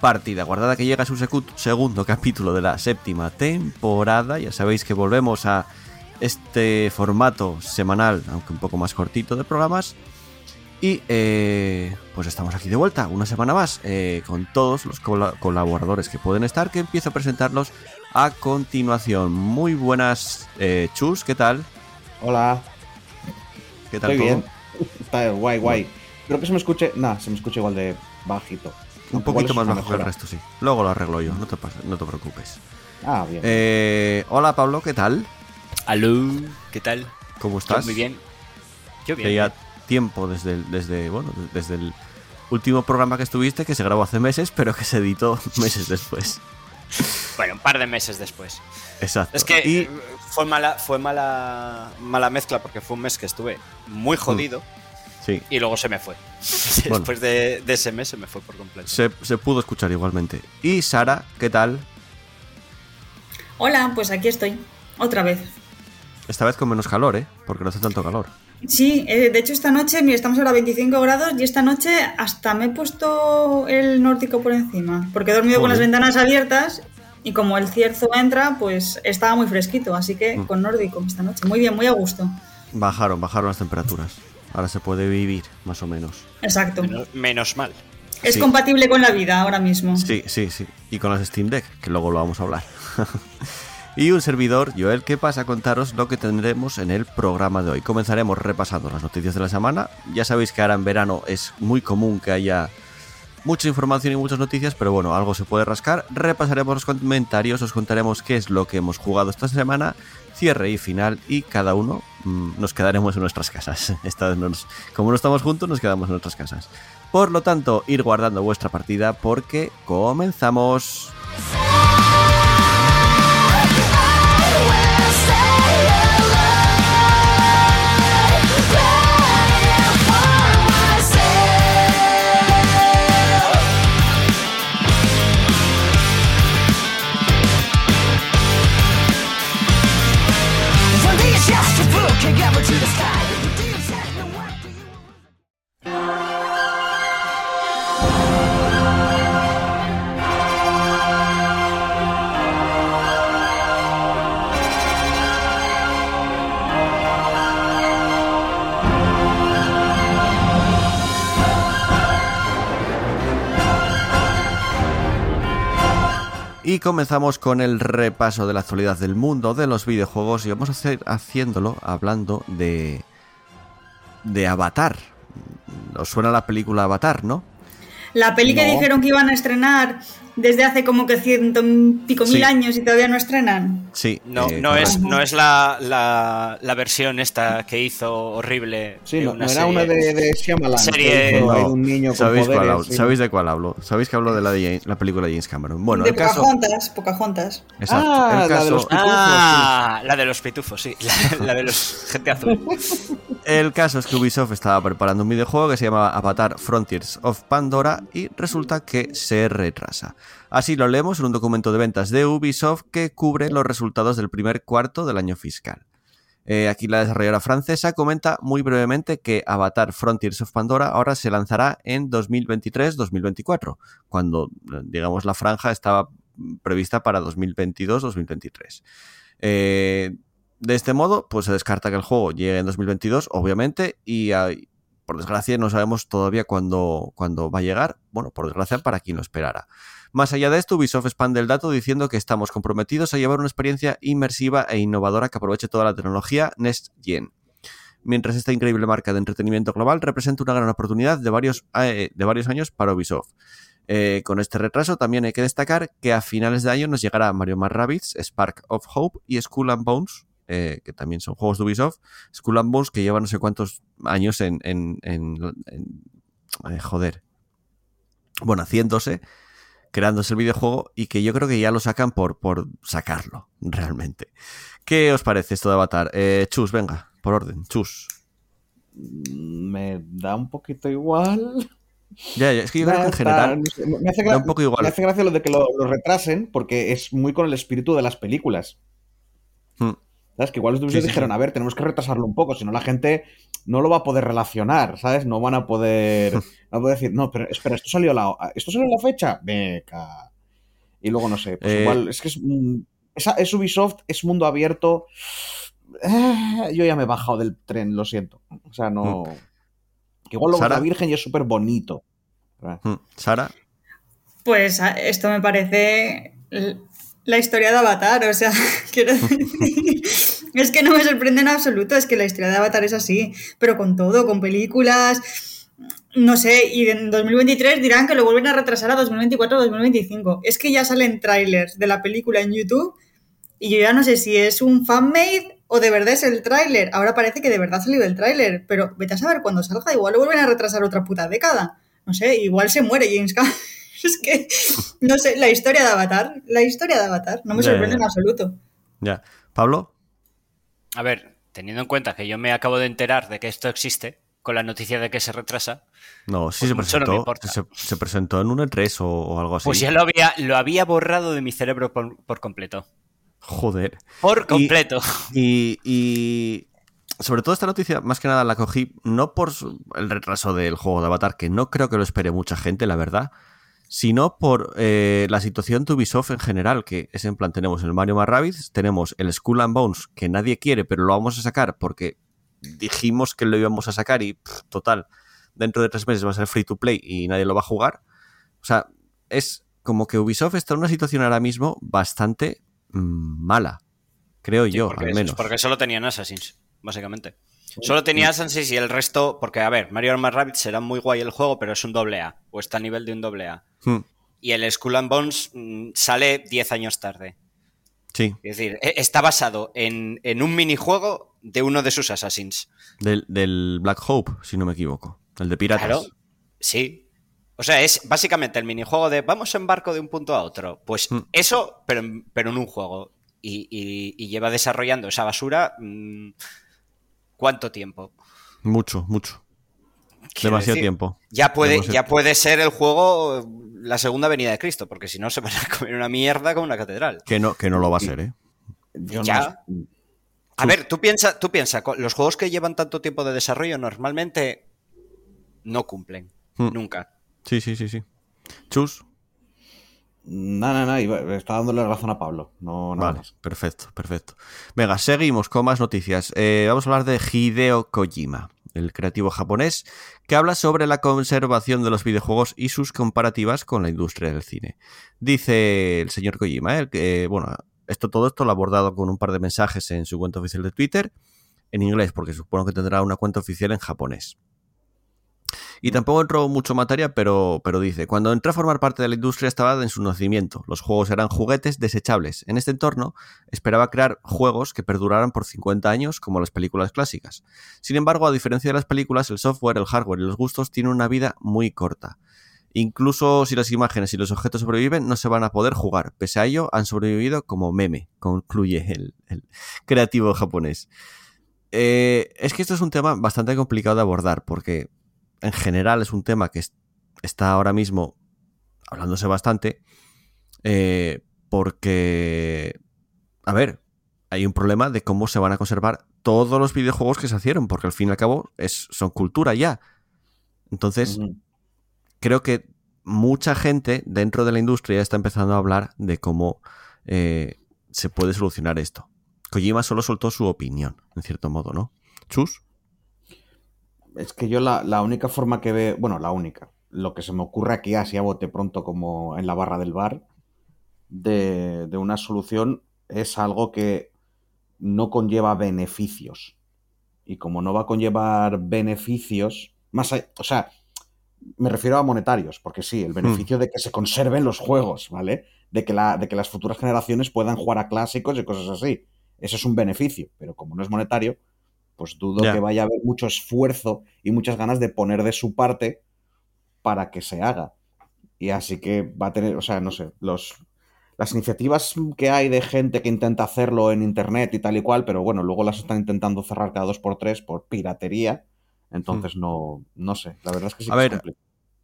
Partida Guardada que llega a su segundo capítulo de la séptima temporada. Ya sabéis que volvemos a este formato semanal, aunque un poco más cortito de programas. Y eh, pues estamos aquí de vuelta, una semana más, eh, con todos los cola- colaboradores que pueden estar, que empiezo a presentarlos a continuación. Muy buenas, eh, Chus, ¿qué tal? Hola, ¿Qué tal estoy todo? bien. Está guay, guay. Creo que se me escuche. Nah, se me escucha igual de bajito. Un poquito más bajo que el resto, sí. Luego lo arreglo yo, no te, no te preocupes. Ah, bien. Eh, hola Pablo, ¿qué tal? Aló, ¿qué tal? ¿Cómo Yo estás? muy bien. Yo bien. ya tiempo desde el, desde, bueno, desde el último programa que estuviste, que se grabó hace meses, pero que se editó meses después. Bueno, un par de meses después. Exacto. Es que Y- fue mala, fue mala, mala mezcla porque fue un mes que estuve muy jodido sí, y luego se me fue. Bueno. Después de, de ese mes se me fue por completo. se, se pudo escuchar igualmente. Y Sara, ¿qué tal? Hola, pues aquí estoy, otra vez. Esta vez con menos calor, ¿eh? Porque no hace tanto calor. Sí, eh, de hecho esta noche, mira, estamos ahora a 25 grados y esta noche hasta me he puesto el nórdico por encima, porque he dormido con las ventanas abiertas y como el cierzo entra, pues estaba muy fresquito, así que Mm. con nórdico esta noche. Muy bien, muy a gusto. Bajaron, bajaron las temperaturas. Ahora se puede vivir, más o menos. Exacto. Menos, menos mal. Es sí. compatible con la vida ahora mismo. Sí, sí, sí. Y con las Steam Deck, que luego lo vamos a hablar. y un servidor, Joel, que pasa a contaros lo que tendremos en el programa de hoy. Comenzaremos repasando las noticias de la semana. Ya sabéis que ahora en verano es muy común que haya mucha información y muchas noticias, pero bueno, algo se puede rascar. Repasaremos los comentarios, os contaremos qué es lo que hemos jugado esta semana, cierre y final, y cada uno nos quedaremos en nuestras casas. Como no estamos juntos, nos quedamos en nuestras casas. Por lo tanto, ir guardando vuestra partida porque comenzamos. Comenzamos con el repaso de la actualidad del mundo de los videojuegos y vamos a hacer haciéndolo hablando de de Avatar. ¿Os suena la película Avatar, no? La peli que dijeron que iban a estrenar desde hace como que ciento y pico mil Sí. años y todavía no estrenan. Sí. No, eh, no, es, no es la, la, la versión esta que hizo horrible. sí, no, una no era serie. una de, de Shyamalan. Serie- un niño con ¿Sabéis, cuál poderes, hablo? sí. ¿Sabéis de cuál hablo? ¿Sabéis que hablo de la, de James- la película de James Cameron? Bueno, de el caso. Pocahontas, Pocahontas. Exacto. Ah, el la de caso, los pitufos, Ah, la de los pitufos, sí. La, la de los gente azul. El caso es que Ubisoft estaba preparando un videojuego que se llama Avatar Frontiers of Pandora y resulta que se retrasa. Así lo leemos en un documento de ventas de Ubisoft que cubre los resultados del primer cuarto del año fiscal. Eh, aquí la desarrolladora francesa comenta muy brevemente que Avatar Frontiers of Pandora ahora se lanzará en 2023-2024, cuando, digamos, la franja estaba prevista para 2022-2023. Eh, de este modo, pues se descarta que el juego llegue en 2022, obviamente, y por desgracia no sabemos todavía cuándo, cuándo va a llegar. Bueno, por desgracia para quien lo esperara. Más allá de esto, Ubisoft expande el dato diciendo que estamos comprometidos a llevar una experiencia inmersiva e innovadora que aproveche toda la tecnología Next Gen. Mientras esta increíble marca de entretenimiento global representa una gran oportunidad de varios, eh, de varios años para Ubisoft. Eh, con este retraso también hay que destacar que a finales de año nos llegará Mario más Rabbids, Spark of Hope y Skull and Bones, eh, que también son juegos de Ubisoft. Skull and Bones que lleva no sé cuántos años en... en- joder. Bueno, haciéndose. Creándose el videojuego y que yo creo que ya lo sacan por, por sacarlo, realmente. ¿Qué os parece esto de Avatar? Eh, Chus, venga, por orden, Chus. Me da un poquito igual. Ya, ya, es que yo creo que en general me, hace da gra- un poco igual. me hace gracia lo de que lo, lo retrasen porque es muy con el espíritu de las películas. Hmm. ¿Sabes? Que igual los Sí, dijeron, a ver, tenemos que retrasarlo un poco, si no la gente no lo va a poder relacionar, ¿sabes? No van a poder, no van a poder decir, no, pero espera, esto salió la, esto salió la fecha, beca. Y luego no sé, pues Eh, igual, es que es, mm, esa- es Ubisoft, es mundo abierto. Eh, yo ya me he bajado del tren, lo siento. O sea, no. Que igual Sara. la Virgen y es súper bonito. Mm, Sara, Pues a- esto me parece la historia de Avatar, o sea, quiero decir, es que no me sorprende en absoluto, es que la historia de Avatar es así, pero con todo, con películas, no sé, y en 2023 dirán que lo vuelven a retrasar a 2024 o 2025. Es que ya salen trailers de la película en YouTube y yo ya no sé si es un fanmade o de verdad es el tráiler. Ahora parece que de verdad ha salido el tráiler, pero vete a saber cuándo salga, igual lo vuelven a retrasar otra puta década. No sé, igual se muere James Cameron. Es que, no sé, la historia de Avatar, la historia de Avatar, no me sorprende en absoluto. ya. Pablo, A ver, teniendo en cuenta que yo me acabo de enterar de que esto existe, con la noticia de que se retrasa, no, sí Pues se no presentó, importa. se, se presentó en un E3 o, o algo así. pues ya lo había, lo había borrado de mi cerebro por, por completo. Joder. Por completo. Y, y sobre todo esta noticia, más que nada la cogí no por el retraso del juego de Avatar, que no creo que lo espere mucha gente, la verdad, sino por eh, la situación de Ubisoft en general, que es en plan, tenemos el Mario más Rabbids, tenemos el Skull and Bones, que nadie quiere, pero lo vamos a sacar porque dijimos que lo íbamos a sacar y, pff, total, dentro de tres meses va a ser free to play y nadie lo va a jugar. O sea, es como que Ubisoft está en una situación ahora mismo bastante mm, mala, creo Sí, yo, al menos. porque solo tenían Assassins, básicamente. Solo tenía Assassins y el resto, porque a ver, Mario más Rabbit será muy guay el juego, pero es un doble A, o está a nivel de un doble A. Hmm, Y el Skull and Bones mm, sale 10 años tarde. sí. Es decir, e- está basado en, en un minijuego de uno de sus Assassins. Del, del Black Hope, si no me equivoco. El de piratas. Claro, sí. O sea, es básicamente el minijuego de vamos en barco de un punto a otro. Pues Mm. eso, pero en, pero en un juego. Y, y- y lleva desarrollando esa basura. mm, ¿Cuánto tiempo? Mucho, mucho. Demasiado decir, tiempo. Ya puede, Demasiado ya puede ser el juego la segunda venida de Cristo, porque si no se van a comer una mierda como una catedral. Que no, que no lo va a ser, ¿eh? Yo Ya. no- A ver, tú piensa, tú piensa, los juegos que llevan tanto tiempo de desarrollo normalmente no cumplen. Hmm. Nunca. Sí, sí, sí, sí. Chus. No, no, no, está dándole razón a Pablo. No, nada Vale, más. perfecto, perfecto. Venga, seguimos con más noticias. Eh, vamos a hablar de Hideo Kojima, el creativo japonés, que habla sobre la conservación de los videojuegos y sus comparativas con la industria del cine. Dice el señor Kojima, eh, que, bueno, esto todo esto lo ha abordado con un par de mensajes en su cuenta oficial de Twitter, en inglés, porque supongo que tendrá una cuenta oficial en japonés. Y tampoco entró mucho materia, pero, pero dice, cuando entré a formar parte de la industria estaba en su nacimiento. Los juegos eran juguetes desechables. En este entorno esperaba crear juegos que perduraran por 50 años como las películas clásicas. Sin embargo, a diferencia de las películas, el software, el hardware y los gustos tienen una vida muy corta. Incluso si las imágenes y los objetos sobreviven, no se van a poder jugar. Pese a ello, han sobrevivido como meme, concluye el, creativo japonés. Eh, es que esto es un tema bastante complicado de abordar porque en general es un tema que es- está ahora mismo hablándose bastante eh, porque, a ver, hay un problema de cómo se van a conservar todos los videojuegos que se hicieron, porque al fin y al cabo es, son cultura ya. Entonces, creo que mucha gente dentro de la industria está empezando a hablar de cómo eh, se puede solucionar esto. Kojima solo soltó su opinión, en cierto modo, ¿no? Chus. Es que yo la, la única forma que veo, bueno, la única, lo que se me ocurre aquí así a bote pronto como en la barra del bar, de, de una solución es algo que no conlleva beneficios. Y como no va a conllevar beneficios, más allá- o sea, me refiero a monetarios, porque sí, el beneficio de que se conserven los juegos, ¿vale? De que, la, de que las futuras generaciones puedan jugar a clásicos y cosas así. Eso es un beneficio, pero como no es monetario, pues dudo que vaya a haber mucho esfuerzo y muchas ganas de poner de su parte para que se haga. Y así que va a tener, o sea, no sé, los, las iniciativas que hay de gente que intenta hacerlo en internet y tal y cual, pero bueno, luego las están intentando cerrar cada dos por tres por piratería. Entonces no, no sé, la verdad es que sí Hmm. A que ver.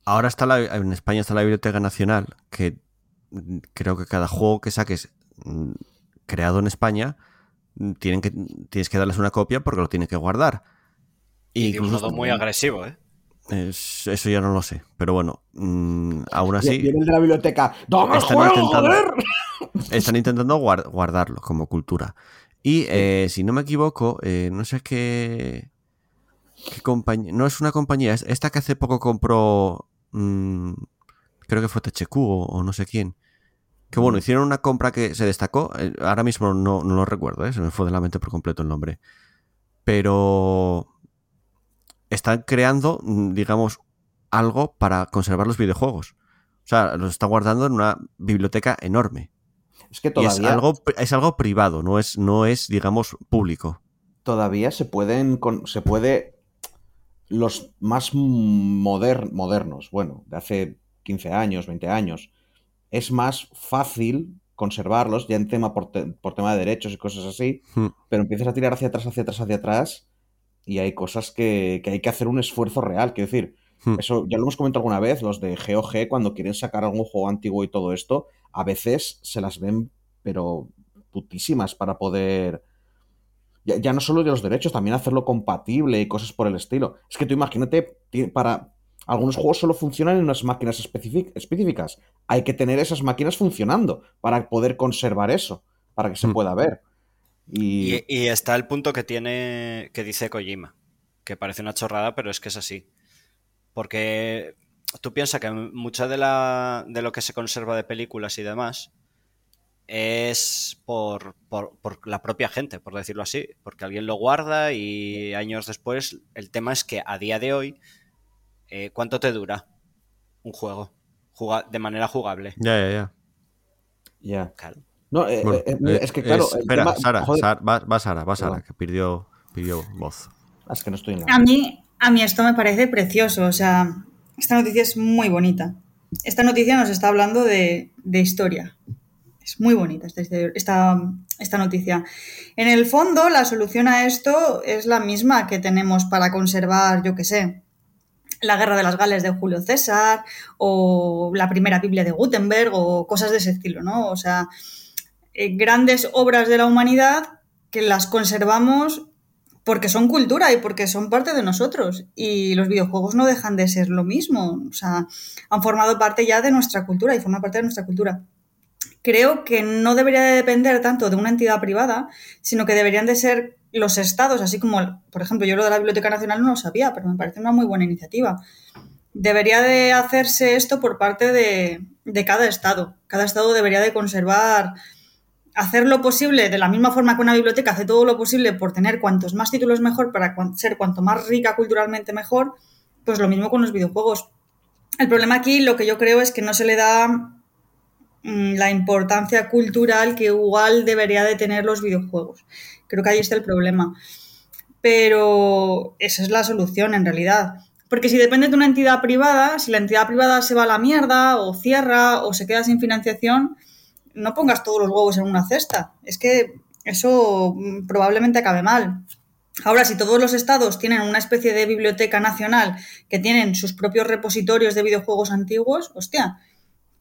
Ahora está la, en España está la Biblioteca Nacional, que mm, creo que cada juego que saques mm, creado en España tienen que, tienes que darles una copia porque lo tienen que guardar. Y de un modo muy agresivo, ¿eh? es- eso ya no lo sé, pero bueno, mm, aún así Viene el de la biblioteca. ¡Dame están juego, intentando- joder! están intentando guar- guardarlo como cultura. Y eh, si no me equivoco, eh, no sé qué, qué compañía, no es una compañía, es esta que hace poco compró, mm, creo que fue THQ o, o no sé quién. Que bueno, hicieron una compra que se destacó, eh, ahora mismo no, no lo recuerdo, eh, se me fue de la mente por completo el nombre. Pero están creando, mm, digamos, algo para conservar los videojuegos. O sea, los está guardando en una biblioteca enorme. Es que Y todavía, es algo, es algo privado, no es, no es, digamos, público. todavía se pueden. se puede. Los más moder- modernos, bueno, de hace 15 años, 20 años, es más fácil conservarlos, ya en tema por, te- por tema de derechos y cosas así, Hmm. pero empiezas a tirar hacia atrás, hacia atrás, hacia atrás, y hay cosas que, que hay que hacer un esfuerzo real. Quiero decir, Hmm. eso ya lo hemos comentado alguna vez, los de GOG, cuando quieren sacar algún juego antiguo y todo esto, a veces se las ven, pero putísimas para poder. Ya, ya no solo de los derechos, también hacerlo compatible y cosas por el estilo. Es que tú imagínate, para. Algunos juegos solo funcionan en unas máquinas específicas. Hay que tener esas máquinas funcionando para poder conservar eso, para que se Hmm. pueda ver. Y, Y, y está el punto que tiene, que dice Kojima, que parece una chorrada, pero es que es así. Porque tú piensas que mucha de, la, de lo que se conserva de películas y demás es por, por, por la propia gente, por decirlo así, porque alguien lo guarda y años después el tema es que a día de hoy, eh, ¿cuánto te dura un juego Juga- de manera jugable? Ya, ya, ya. ya. Claro. No, eh, Bueno, eh, es que claro. es- espera, tema- Sara, va, va Sara, va Sara, que pidió, pidió voz. ah, es que no estoy en la. A mí, a mí esto me parece precioso, o sea, esta noticia es muy bonita. Esta noticia nos está hablando de, de historia. Es muy bonita esta, esta, esta noticia. En el fondo, la solución a esto es la misma que tenemos para conservar, yo qué sé, la Guerra de las Gales de Julio César o la primera Biblia de Gutenberg o cosas de ese estilo, ¿no? O sea, eh, grandes obras de la humanidad que las conservamos porque son cultura y porque son parte de nosotros. Y los videojuegos no dejan de ser lo mismo. O sea, han formado parte ya de nuestra cultura y forman parte de nuestra cultura. Creo que no debería de depender tanto de una entidad privada, sino que deberían de ser los estados, así como, por ejemplo, yo lo de la Biblioteca Nacional no lo sabía, pero me parece una muy buena iniciativa. Debería de hacerse esto por parte de, de cada estado. Cada estado debería de conservar hacer lo posible, de la misma forma que una biblioteca hace todo lo posible por tener cuantos más títulos mejor, para ser cuanto más rica culturalmente mejor, pues lo mismo con los videojuegos. El problema aquí, lo que yo creo es que no se le da mm, la importancia cultural que igual debería de tener los videojuegos. Creo que ahí está el problema. Pero esa es la solución en realidad. Porque si depende de una entidad privada, si la entidad privada se va a la mierda o cierra o se queda sin financiación, no pongas todos los huevos en una cesta. Es que eso mm, probablemente acabe mal. Ahora, si todos los estados tienen una especie de biblioteca nacional que tienen sus propios repositorios de videojuegos antiguos, hostia,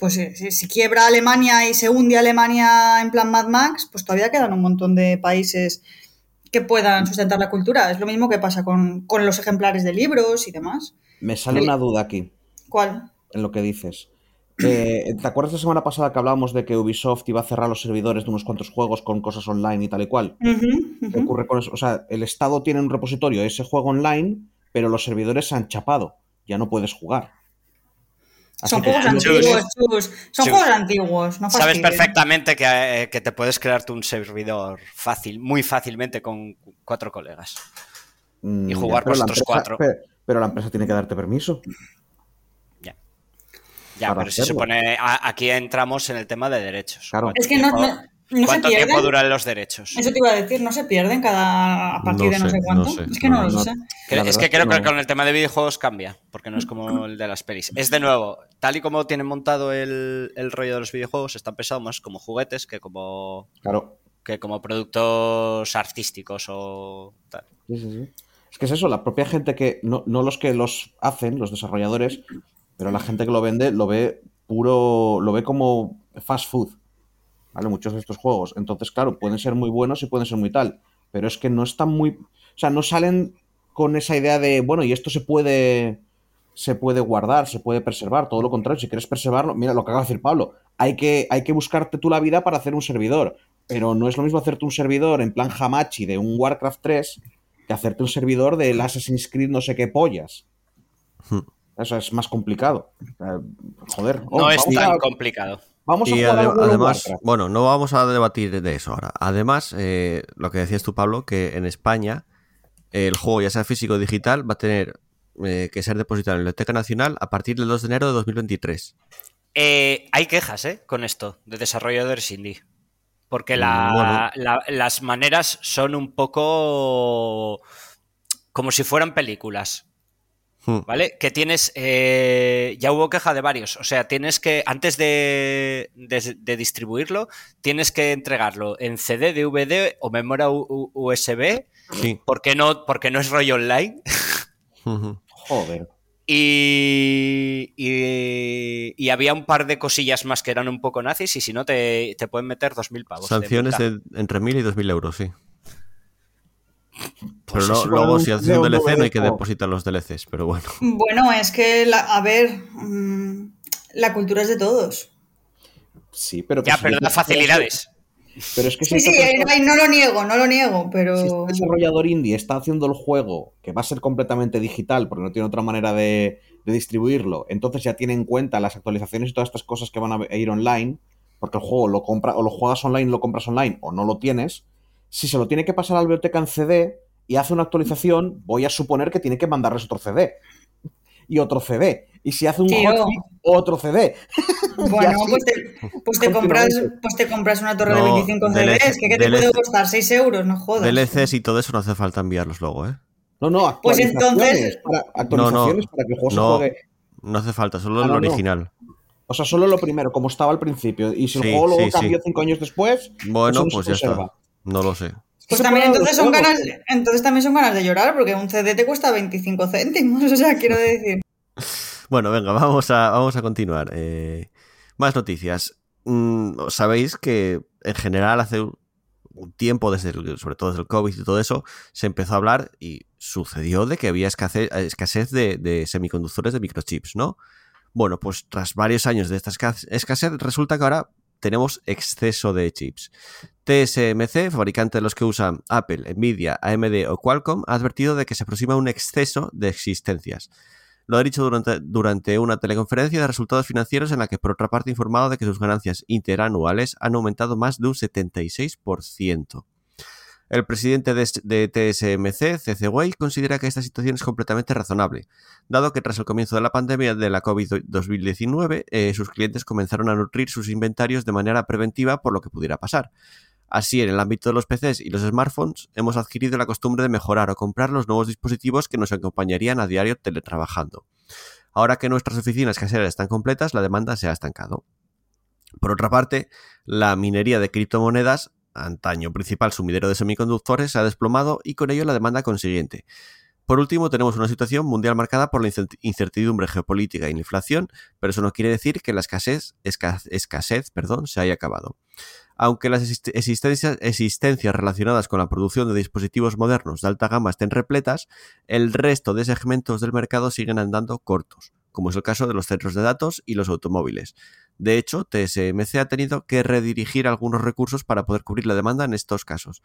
pues eh, si, si quiebra Alemania y se hunde Alemania en plan Mad Max, pues todavía quedan un montón de países que puedan sustentar la cultura. Es lo mismo que pasa con, con los ejemplares de libros y demás. Me sale una duda aquí. ¿Cuál? en lo que dices. Eh, ¿Te acuerdas la semana pasada que hablábamos de que Ubisoft iba a cerrar los servidores de unos cuantos juegos con cosas online y tal y cual? ¿Qué ocurre con eso? O sea, el Estado tiene un repositorio de ese juego online, pero los servidores se han chapado. Ya no puedes jugar. Así Son juegos antiguos, chus. Son Chus. juegos antiguos, no Sabes perfectamente que, eh, que te puedes crearte un servidor fácil, muy fácilmente con cuatro colegas. Mm, y ya, jugar pero la vosotros empresa- cuatro. Pero, pero la empresa tiene que darte permiso. Ya, Para pero se hacerlo. supone. a- aquí entramos en el tema de derechos. Claro. Es que no, no- No se ¿Cuánto pierden. tiempo duran los derechos? Eso te iba a decir, no se pierden cada a partir No de no sé, sé cuánto. no sé. es que no, No, lo no. sé. Que- La es verdad que es creo que con el tema de videojuegos cambia, porque no es como el de las pelis. Es de nuevo, tal y como tienen montado el, el rollo de los videojuegos, están pensados más como juguetes que como, Claro. que como productos artísticos o tal. Sí, sí, sí. Es que es eso, la propia gente que, no, no los que los hacen, los desarrolladores, pero la gente que lo vende lo ve puro, lo ve como fast food, ¿vale? Muchos de estos juegos. Entonces, claro, pueden ser muy buenos y pueden ser muy tal, pero es que no están muy, o sea, no salen con esa idea de, bueno, y esto se puede, se puede guardar, se puede preservar, todo lo contrario, si quieres preservarlo, mira lo que acaba de decir Pablo, hay que, hay que buscarte tú la vida para hacer un servidor, pero no es lo mismo hacerte un servidor en plan Hamachi de un Warcraft 3 que hacerte un servidor del Assassin's Creed no sé qué pollas. Hmm. Eso es más complicado. Joder. Oh, No es vamos tan a- complicado. Vamos a Y jugar World of además, Warcraft. bueno, no vamos a debatir de eso ahora. Además, eh, lo que decías tú, Pablo, que en España el juego, ya sea físico o digital, va a tener eh, que ser depositado en la Biblioteca Nacional a partir del 2 de enero de 2023. Eh, hay quejas, ¿eh? Con esto, de desarrolladores indie. Porque Mm, la- la- las maneras son un poco como si fueran películas. Hmm. ¿Vale? Que tienes. eh, ya hubo queja de varios. O sea, tienes que. Antes de, de- de distribuirlo, tienes que entregarlo en CD, DVD o memoria USB. Sí. Porque no, porque no es rollo online. Joder. Y, y, y había un par de cosillas más que eran un poco nazis. Y si no, te, te pueden meter 2.000 pavos. Sanciones de entre 1.000 y 2.000 euros, sí. Pues pero no- es igual luego, si haces un DLC, no hay que depositar los DLCs, pero bueno. Bueno, es que, la- a ver, mm, la cultura es de todos. Sí, pero Ya, si pero da facilidades. Pero es que si Sí, sí, persona- no, lo niego, no lo niego, si pero... este desarrollador indie está haciendo el juego que va a ser completamente digital porque no tiene otra manera de, de distribuirlo, entonces ya tiene en cuenta las actualizaciones y todas estas cosas que van a ir online, porque el juego lo compra o lo juegas online, lo compras online o no lo tienes. Si se lo tiene que pasar a la biblioteca en CD y hace una actualización, voy a suponer que tiene que mandarles otro CD y otro CD. Y si hace un Tío. hotfix, otro CD. Bueno, así. pues te, pues, te compras, pues te compras una torre de No, 25 DLC, CDs, que ¿qué te DLC. puede costar? 6 euros, no jodas. DLCs y todo eso no hace falta enviarlos luego, ¿eh? No, no, Pues actualizaciones, entonces- para, actualizaciones para que el juego no. se juegue. No hace falta, solo Ah, el no, no. original. O sea, solo lo primero, como estaba al principio. Y si el Sí, juego luego sí, cambió sí. cinco años después, Bueno, eso no pues se ya está. No lo sé. Pues también entonces son ganas, entonces también son ganas de llorar, porque un CD te cuesta 25 céntimos, o sea, quiero decir. Bueno, venga, vamos a, vamos a continuar. Eh, más noticias. Mm, Sabéis que en general hace un tiempo, desde el- sobre todo desde el COVID y todo eso, se empezó a hablar y sucedió de que había escasez, escasez de, de semiconductores de microchips, ¿no? Bueno, pues tras varios años de esta escas- escasez, resulta que ahora tenemos exceso de chips. TSMC, fabricante de los que usan Apple, Nvidia, AMD o Qualcomm, ha advertido de que se aproxima un exceso de existencias. Lo ha dicho durante, durante una teleconferencia de resultados financieros en la que, por otra parte, ha informado de que sus ganancias interanuales han aumentado más de un 76%. El presidente de, TSMC, CC Wei, considera que esta situación es completamente razonable, dado que tras el comienzo de la pandemia de la COVID-2019, eh, sus clientes comenzaron a nutrir sus inventarios de manera preventiva por lo que pudiera pasar. Así, en el ámbito de los PCs y los smartphones, hemos adquirido la costumbre de mejorar o comprar los nuevos dispositivos que nos acompañarían a diario teletrabajando. Ahora que nuestras oficinas caseras están completas, la demanda se ha estancado. Por otra parte, la minería de criptomonedas, antaño principal sumidero de semiconductores, se ha desplomado y con ello la demanda consiguiente. Por último, tenemos una situación mundial marcada por la incertidumbre geopolítica y la inflación, pero eso no quiere decir que la escasez, escasez, perdón, se haya acabado. Aunque las existencias, relacionadas con la producción de dispositivos modernos de alta gama estén repletas, el resto de segmentos del mercado siguen andando cortos, como es el caso de los centros de datos y los automóviles. De hecho, TSMC ha tenido que redirigir algunos recursos para poder cubrir la demanda en estos casos,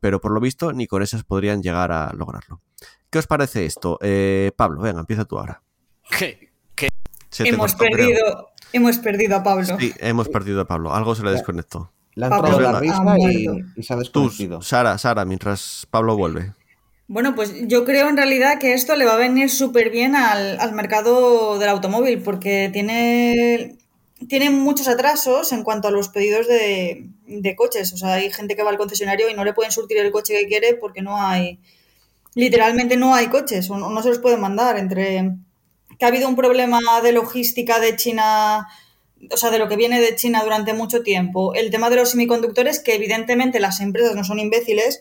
pero por lo visto ni con esas podrían llegar a lograrlo. ¿Qué os parece esto? Eh, Pablo, venga, empieza tú ahora. ¿Qué? ¿Qué? Hemos perdido, hemos perdido a Pablo. Sí, hemos perdido a Pablo. Algo se le desconectó. Le ha entrado la risa y, y, se ha. Tú, Sara, Sara, mientras Pablo vuelve. Bueno, pues yo creo en realidad que esto le va a venir súper bien al, al, mercado del automóvil porque tiene, tiene muchos atrasos en cuanto a los pedidos de, de coches. O sea, hay gente que va al concesionario y no le pueden surtir el coche que quiere porque no hay, literalmente no hay coches o no, no se los pueden mandar. Entre que ha habido un problema de logística de China, o sea, de lo que viene de China durante mucho tiempo, el tema de los semiconductores, que evidentemente las empresas no son imbéciles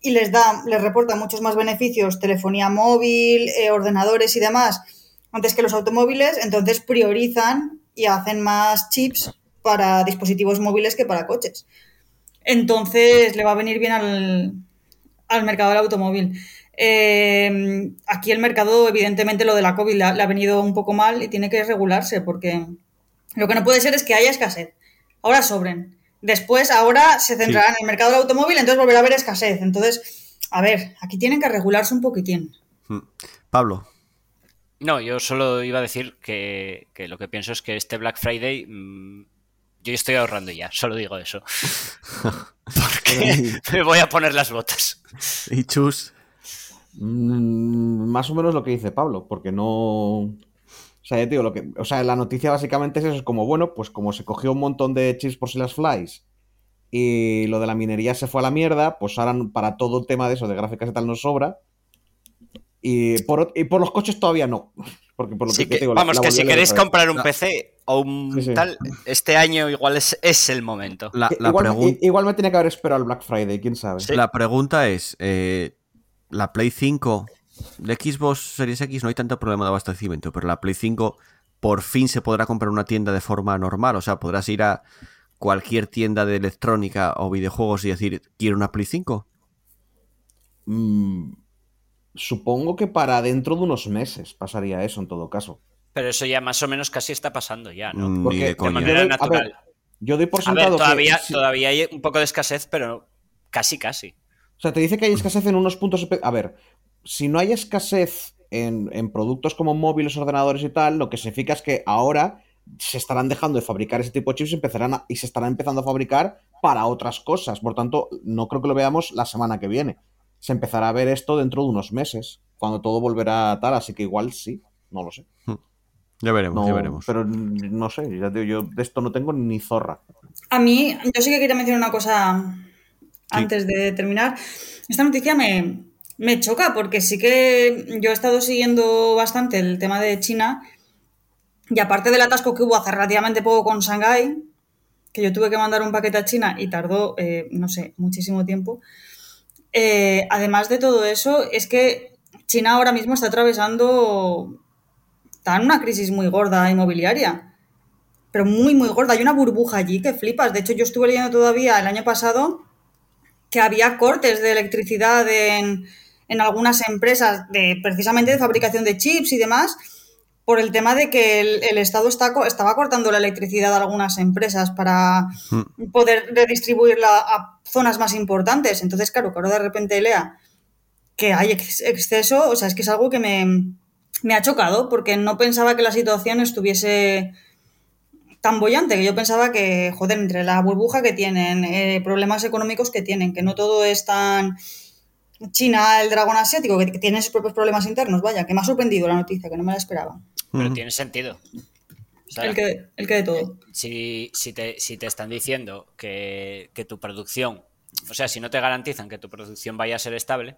y les da, les reporta muchos más beneficios, telefonía móvil, eh, ordenadores y demás, antes que los automóviles, entonces priorizan y hacen más chips para dispositivos móviles que para coches. Entonces le va a venir bien al, al mercado del automóvil. Eh, aquí el mercado, evidentemente, lo de la COVID le ha, venido un poco mal y tiene que regularse porque lo que no puede ser es que haya escasez. Ahora sobren. Después, ahora se centrará en el mercado del automóvil, entonces volverá a haber escasez. Entonces, a ver, aquí tienen que regularse un poquitín. Mm. Pablo, No, yo solo iba a decir que, que lo que pienso es que este Black Friday mm, yo estoy ahorrando ya, solo digo eso. Porque me voy a poner las botas. y Chus, Mm, más o menos lo que dice Pablo, porque no. O sea, ya te digo, lo que. O sea, la noticia básicamente es eso, es como, bueno, pues como se cogió un montón de chips por si las flies y lo de la minería se fue a la mierda, pues ahora para todo el tema de eso, de gráficas y tal, nos sobra. Y por, y por los coches todavía no. Porque por lo Sí que, que- digo, la- vamos, la que si queréis comprar un No. PC o un Sí, sí. tal, este año igual es, es el momento. la, la igual, pregun- igual me tenía que haber esperado al Black Friday, quién sabe. Sí. la pregunta es, eh, la Play 5 de Xbox Series X no hay tanto problema de abastecimiento, pero la Play 5 por fin se podrá comprar en una tienda de forma normal, o sea, podrás ir a cualquier tienda de electrónica o videojuegos y decir, quiero una Play 5. Mm, supongo que para dentro de unos meses pasaría eso en todo caso. Pero eso ya más o menos casi está pasando ya, ¿no? Mm, Porque de manera yo doy- a natural. ver, yo doy por A sentado ver, todavía, todavía hay un poco de escasez, pero casi, casi. O sea, te dice que hay escasez en unos puntos. A ver, si no hay escasez en, en productos como móviles, ordenadores y tal, lo que significa es que ahora se estarán dejando de fabricar ese tipo de chips y, empezarán a- y se estarán empezando a fabricar para otras cosas. Por tanto, no creo que lo veamos la semana que viene. Se empezará a ver esto dentro de unos meses, cuando todo volverá a tal, así que igual sí, no lo sé. Ya veremos, No, ya veremos. Pero no sé, ya te digo, yo de esto no tengo ni zorra. A mí, yo sí que quería mencionar una cosa antes de terminar. Esta noticia me, me choca porque sí que yo he estado siguiendo bastante el tema de China y aparte del atasco que hubo hace relativamente poco con Shanghái, que yo tuve que mandar un paquete a China y tardó, eh, no sé, muchísimo tiempo. Eh, además de todo eso, es que China ahora mismo está atravesando en una crisis muy gorda inmobiliaria pero muy, muy gorda. Hay una burbuja allí que flipas. De hecho, yo estuve leyendo todavía el año pasado que había cortes de electricidad en, en algunas empresas de precisamente de fabricación de chips y demás por el tema de que el, el Estado está, estaba cortando la electricidad a algunas empresas para Mm. poder redistribuirla a zonas más importantes. Entonces, claro, que ahora de repente lea que hay ex- exceso, o sea, es que es algo que me, me ha chocado porque no pensaba que la situación estuviese tan bollante, que yo pensaba que, joder, entre la burbuja que tienen, eh, problemas económicos que tienen, que no todo es tan China, el dragón asiático, que, que tiene sus propios problemas internos, vaya, que me ha sorprendido la noticia, que no me la esperaba. Pero tiene sentido. O sea, El que, el que de todo. si, si, te, si te están diciendo que, que tu producción, o sea, si no te garantizan que tu producción vaya a ser estable,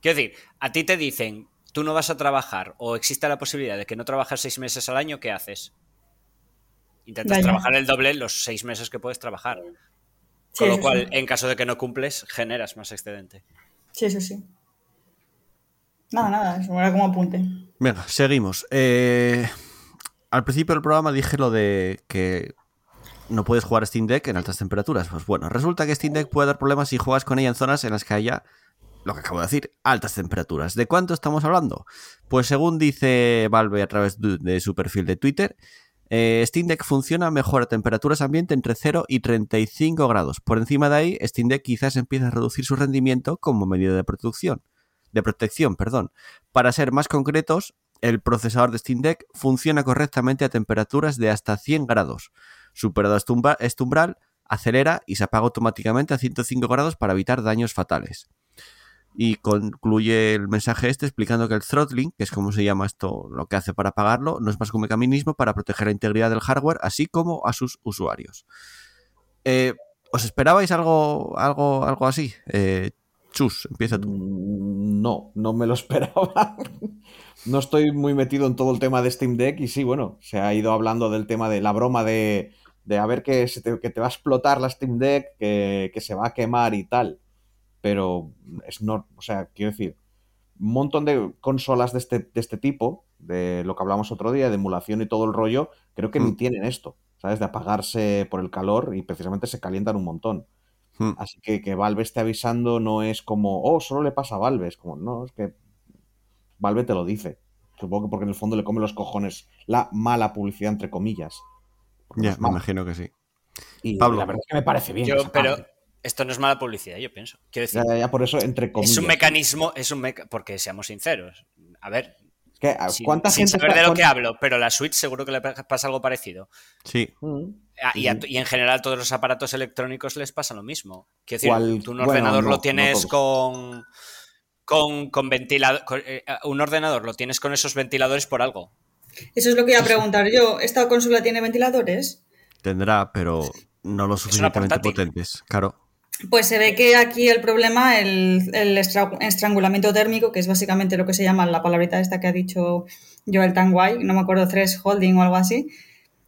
quiero decir, a ti te dicen, tú no vas a trabajar o existe la posibilidad de que no trabajes seis meses al año, ¿qué haces? Intentas Vaya. trabajar el doble los seis meses que puedes trabajar. Sí, Con lo cual, sí. en caso de que no cumples, generas más excedente. Sí, eso sí. Nada, nada, eso era como apunte. Venga, seguimos. Eh, al principio del programa dije lo de que no puedes jugar Steam Deck en altas temperaturas. Pues bueno, resulta que Steam Deck puede dar problemas si juegas con ella en zonas en las que haya, lo que acabo de decir, altas temperaturas. ¿De cuánto estamos hablando? Pues según dice Valve a través de, su perfil de Twitter, eh, Steam Deck funciona mejor a temperaturas ambiente entre 0 y 35 grados. Por encima de ahí, Steam Deck quizás empiece a reducir su rendimiento como medida de protección. De protección, perdón. Para ser más concretos, el procesador de Steam Deck funciona correctamente a temperaturas de hasta 100 grados. Superado este este umbral, acelera y se apaga automáticamente a 105 grados para evitar daños fatales. y concluye el mensaje este explicando que el throttling, que es como se llama esto, lo que hace para apagarlo, no es más que un mecanismo para proteger la integridad del hardware, así como a sus usuarios. Eh, ¿Os esperabais algo, algo, algo así? Eh, Chus, empieza tú. Mm, No, no me lo esperaba. No estoy muy metido en todo el tema de Steam Deck y sí, bueno, se ha ido hablando del tema de la broma de, de a ver que, se te, que te va a explotar la Steam Deck, que, que se va a quemar y tal. Pero es no, o sea, quiero decir, un montón de consolas de este, de este tipo, de lo que hablamos otro día, de emulación y todo el rollo, creo que ni Mm. tienen esto, ¿sabes? De apagarse por el calor y precisamente se calientan un montón. Hmm. Así que que Valve esté avisando no es como, oh, solo le pasa a Valve. Es como, no, es que Valve te lo dice. Supongo que porque en el fondo le come los cojones la mala publicidad, entre comillas. Ya, me imagino que sí. Y Pablo. la verdad es que me parece bien. Yo, pero parte. esto no es mala publicidad, yo pienso. Quiero decir, Ya, ya, ya, por eso, entre comillas. es un mecanismo, es un meca porque seamos sinceros. A ver, Es que, ¿a sin, ¿cuánta sin gente saber está de lo con- que hablo, pero la Switch seguro que le pa- pasa algo parecido. Sí, Mm. Ah, Y, a- Sí. y en general todos los aparatos electrónicos les pasa lo mismo. Quiero decir, ¿Cuál? tú un Bueno, ordenador no, lo tienes con, con, con ventilador. un ordenador lo tienes con esos ventiladores por algo. Eso es lo que iba a preguntar yo. ¿Esta consola tiene ventiladores? tendrá, pero no lo suficientemente potentes. Claro. Pues se ve que aquí el problema, el, el estra- estrangulamiento térmico, que es básicamente lo que se llama la palabrita esta que ha dicho Joel Tanguay, no me acuerdo, holding o algo así.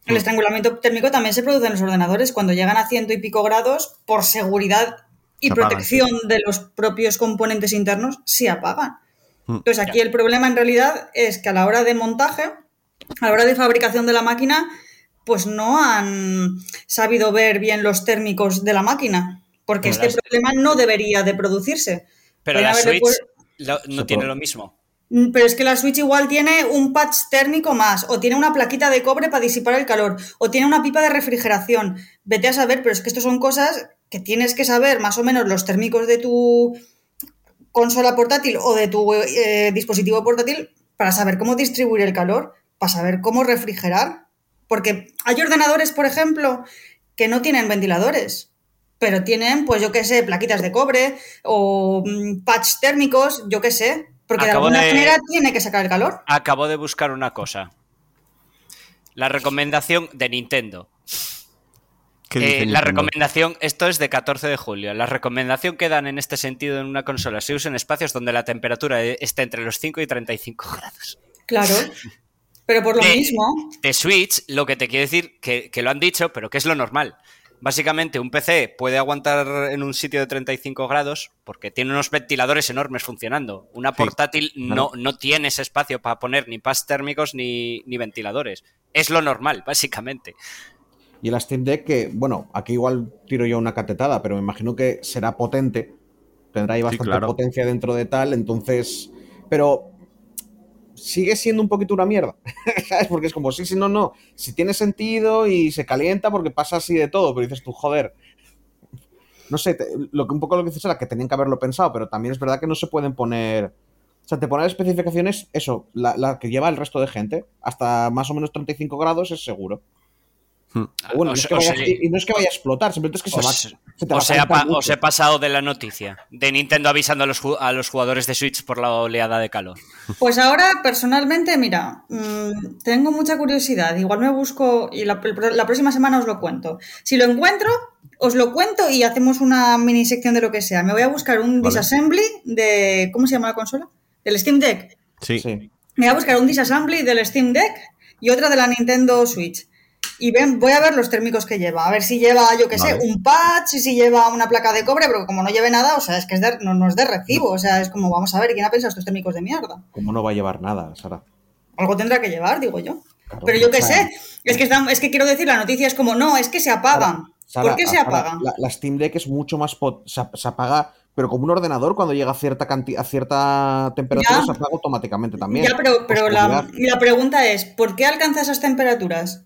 El Mm. estrangulamiento térmico también se produce en los ordenadores cuando llegan a ciento y pico grados, por seguridad y Se apagan, protección de los propios componentes internos, se apagan. Mm. Entonces aquí el problema en realidad es que a la hora de montaje, a la hora de fabricación de la máquina, pues no han sabido ver bien los térmicos de la máquina, porque Pero este las- problema no debería de producirse. Pero la Switch no tiene lo mismo. Mm, Pero es que la Switch igual tiene un patch térmico más, o tiene una plaquita de cobre para disipar el calor, o tiene una pipa de refrigeración. Vete a saber, pero es que esto son cosas que tienes que saber más o menos los térmicos de tu consola portátil o de tu eh, dispositivo portátil para saber cómo distribuir el calor, para saber cómo refrigerar. Porque hay ordenadores, por ejemplo, que no tienen ventiladores, pero tienen, pues yo qué sé, plaquitas de cobre o mm, patch térmicos, yo qué sé. Porque Acabo de alguna de- manera tiene que sacar el calor. Acabo de buscar una cosa. La recomendación de Nintendo. ¿Qué Eh, dice la recomendación, esto es de 14 de julio. La recomendación que dan en este sentido en una consola se usa en espacios donde la temperatura e- está entre los 5 y 35 grados. Claro. Pero por lo De- mismo, De Switch, lo que te quiero decir, que, que lo han dicho, pero que es lo normal. Básicamente, un PC puede aguantar en un sitio de 35 grados porque tiene unos ventiladores enormes funcionando. Una Sí, portátil no, no tiene ese espacio para poner ni pads térmicos ni, ni ventiladores. Es lo normal, básicamente. Y la Steam Deck, que, bueno, aquí igual tiro yo una catetada, pero me imagino que será potente. Tendrá ahí bastante claro. potencia dentro de tal, entonces. Pero sigue siendo un poquito una mierda. ¿Sabes? Porque es como, sí, sí, no, no. Si tiene sentido y se calienta porque pasa así de todo, pero dices tú, joder. No sé, lo que un poco lo que dices era que tenían que haberlo pensado, pero también es verdad que no se pueden poner. O sea, te ponen especificaciones, eso, la, la que lleva el resto de gente, hasta más o menos 35 grados es seguro. Hmm. Bueno, no es que vaya- he- y, y no es que vaya a explotar, simplemente es que se va, os- se te va os a he, calentar apa- mucho. os he pasado de la noticia de Nintendo avisando a los, a los jugadores de Switch por la oleada de calor. pues ahora personalmente, mira, mm, tengo mucha curiosidad. Igual me busco y la, la próxima semana os lo cuento. Si lo encuentro, os lo cuento y hacemos una mini sección de lo que sea. Me voy a buscar un Vale. disassembly de. ¿Cómo se llama la consola? Del Steam Deck. Sí. Sí. Me voy a buscar un disassembly del Steam Deck y otra de la Nintendo Switch. Y ven, voy a ver los térmicos que lleva. A ver si lleva, yo qué sé, Vale. un patch, si lleva una placa de cobre, pero como no lleve nada, o sea, es que es de- no, no es de recibo. O sea, es como, vamos a ver, ¿quién ha pensado estos térmicos de mierda? ¿Cómo no va a llevar nada, Sara? Algo tendrá que llevar, digo yo. Claro, Pero yo qué sé, es que, están- es que quiero decir, la noticia es como, no, es que se apagan. Sara, ¿Por qué se apagan? La, la Steam Deck es mucho más pot- se, ap- se apaga, pero como un ordenador cuando llega a cierta canti- a cierta temperatura Ya. se apaga automáticamente también. Ya, pero, pero la, Oscuridad. la pregunta es, ¿por qué alcanza esas temperaturas?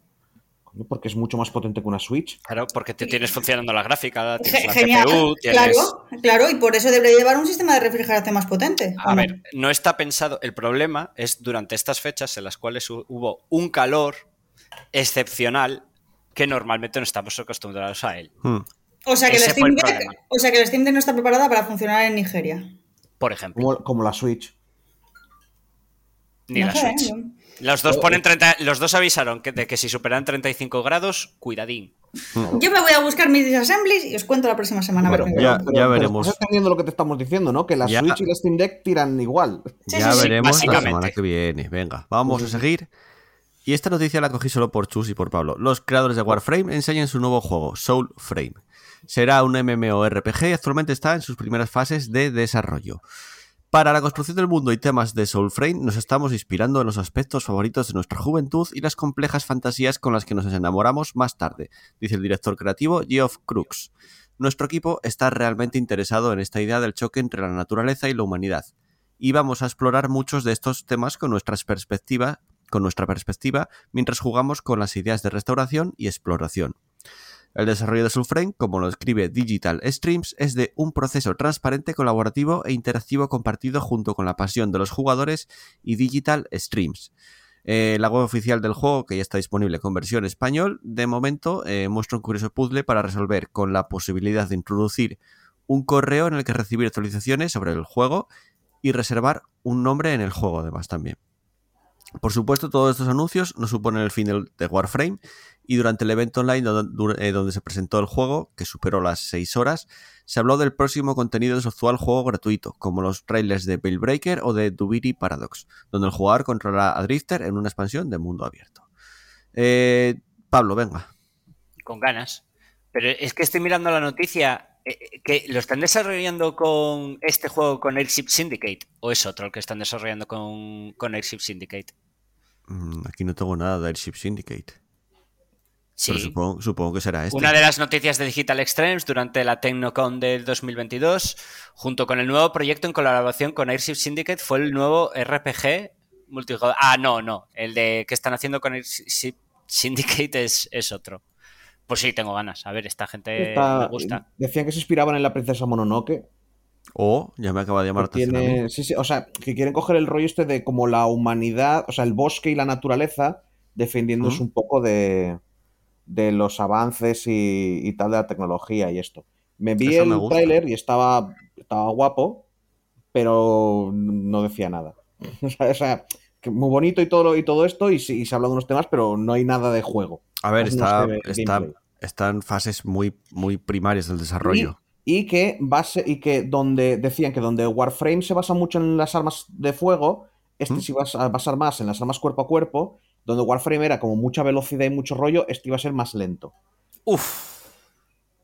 Porque es mucho más potente que una Switch. Claro, porque te tienes funcionando la gráfica, tienes la CPU, tienes... claro, claro, y por eso debería llevar un sistema de refrigeración más potente. ¿o A no? ver, no está pensado. El problema es durante estas fechas en las cuales hu- hubo un calor excepcional que normalmente no estamos acostumbrados a él. Hmm. O sea, que fue Steam Deck, o sea que el Steam Deck no está preparada para funcionar en Nigeria. por ejemplo. Como, como la Switch. Ni No la sé, Switch. yo- Los dos ponen 30, los dos avisaron que, de que si superan 35 grados, cuidadín. Yo me voy a buscar mis disassemblies y os cuento la próxima semana. ver Bueno, ya- pero- ya pero veremos. Estás entendiendo lo que te estamos diciendo, ¿no? Que la Ya. Switch y la Steam Deck tiran igual. Sí, ya sí, sí, veremos la semana que viene. Venga, vamos a seguir. Y esta noticia la cogí solo por Chus y por Pablo. Los creadores de Warframe enseñan su nuevo juego, Soulframe. Será un MMORPG y actualmente está en sus primeras fases de desarrollo. Para la construcción del mundo y temas de Soulframe nos estamos inspirando en los aspectos favoritos de nuestra juventud y las complejas fantasías con las que nos enamoramos más tarde, dice el director creativo Geoff Crooks. Nuestro equipo está realmente interesado en esta idea del choque entre la naturaleza y la humanidad, y vamos a explorar muchos de estos temas con con nuestra perspectiva, mientras jugamos con las ideas de restauración y exploración. El desarrollo de Soulframe, como lo escribe Digital Streams, es de un proceso transparente, colaborativo e interactivo compartido junto con la pasión de los jugadores y Digital Streams. Eh, la web oficial del juego, que ya está disponible con versión español, de momento eh, muestra un curioso puzzle para resolver con la posibilidad de introducir un correo en el que recibir actualizaciones sobre el juego y reservar un nombre en el juego además también. Por supuesto, todos estos anuncios no suponen el fin del- de Warframe y durante el evento online eh, donde se presentó el juego, que superó las 6 horas, se habló del próximo contenido de su actual juego gratuito, como los trailers de Bill Breaker o de Dubiri Paradox, donde el jugador controlará a Drifter en una expansión de mundo abierto. Eh, Pablo, venga. Con ganas. Pero es que estoy mirando la noticia. Eh, eh, que ¿Lo están desarrollando con este juego con Airship Syndicate? ¿O es otro el que están desarrollando con, con Airship Syndicate? Mm, aquí no tengo nada de Airship Syndicate. Sí. Pero supongo, supongo que será este. Una de las noticias de Digital Extremes durante la Tecnocon del 2022, junto con el nuevo proyecto en colaboración con Airship Syndicate, fue el nuevo RPG multijugador. Ah, no, no. El de que están haciendo con Airship Syndicate es, es otro. Pues sí, tengo ganas. A ver, esta gente Está- me gusta. Decían que se inspiraban en la princesa Mononoke. O, ya me acaba de llamar tiene, sí, sí, o sea, que quieren coger el rollo este de como la humanidad, o sea, el bosque y la naturaleza, defendiéndose un poco de, de los avances y, y tal de la tecnología y esto. Me vi Eso me el gusta. tráiler y estaba, estaba guapo, pero no decía nada. O sea, o sea, que muy bonito y todo, y todo esto, y, y se habla de unos temas, pero no hay nada de juego. A ver, está, está, gameplay. está en fases muy, muy primarias del desarrollo. Y que base, y que donde decían que donde Warframe se basa mucho en las armas de fuego, este ¿Mm? se iba a basar más en las armas cuerpo a cuerpo, donde Warframe era como mucha velocidad y mucho rollo, este iba a ser más lento. Uf.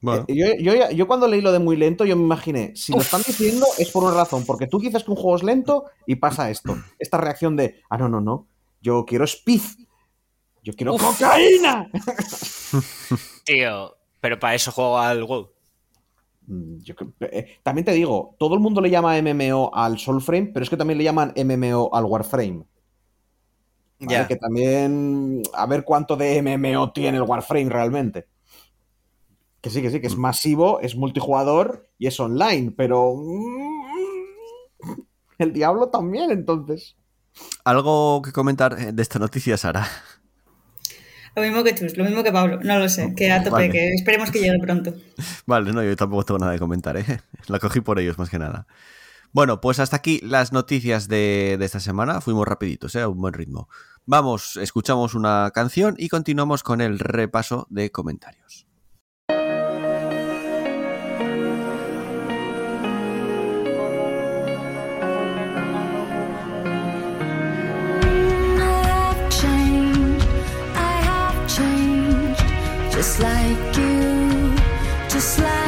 Bueno, Eh, yo, yo- yo cuando leí lo de muy lento, yo me imaginé, si lo están diciendo es por una razón, porque tú dices que un juego es lento y pasa esto. Esta reacción de, ah, no, no, no, yo quiero speed, yo quiero cocaína. Tío, pero para eso juego al WoW. Mm, yo eh, también te digo, todo el mundo le llama MMO al Soulframe, pero es que también le llaman MMO al Warframe. ¿vale? Ya. Que también. A ver cuánto de MMO tiene el Warframe realmente. Que sí, que sí, que es masivo, es multijugador y es online, pero. mm, El diablo también, entonces. ¿algo que comentar eh, de esta noticia, Sara? Lo mismo que Chus, lo mismo que Pablo. No lo sé, que a tope, Vale. que esperemos que llegue pronto. Vale, no, yo tampoco tengo nada que comentar, ¿eh? La cogí por ellos más que nada. Bueno, pues hasta aquí las noticias de, de esta semana. Fuimos rapiditos, ¿eh? A un buen ritmo. Vamos, escuchamos una canción y continuamos con el repaso de comentarios. Just like you, just like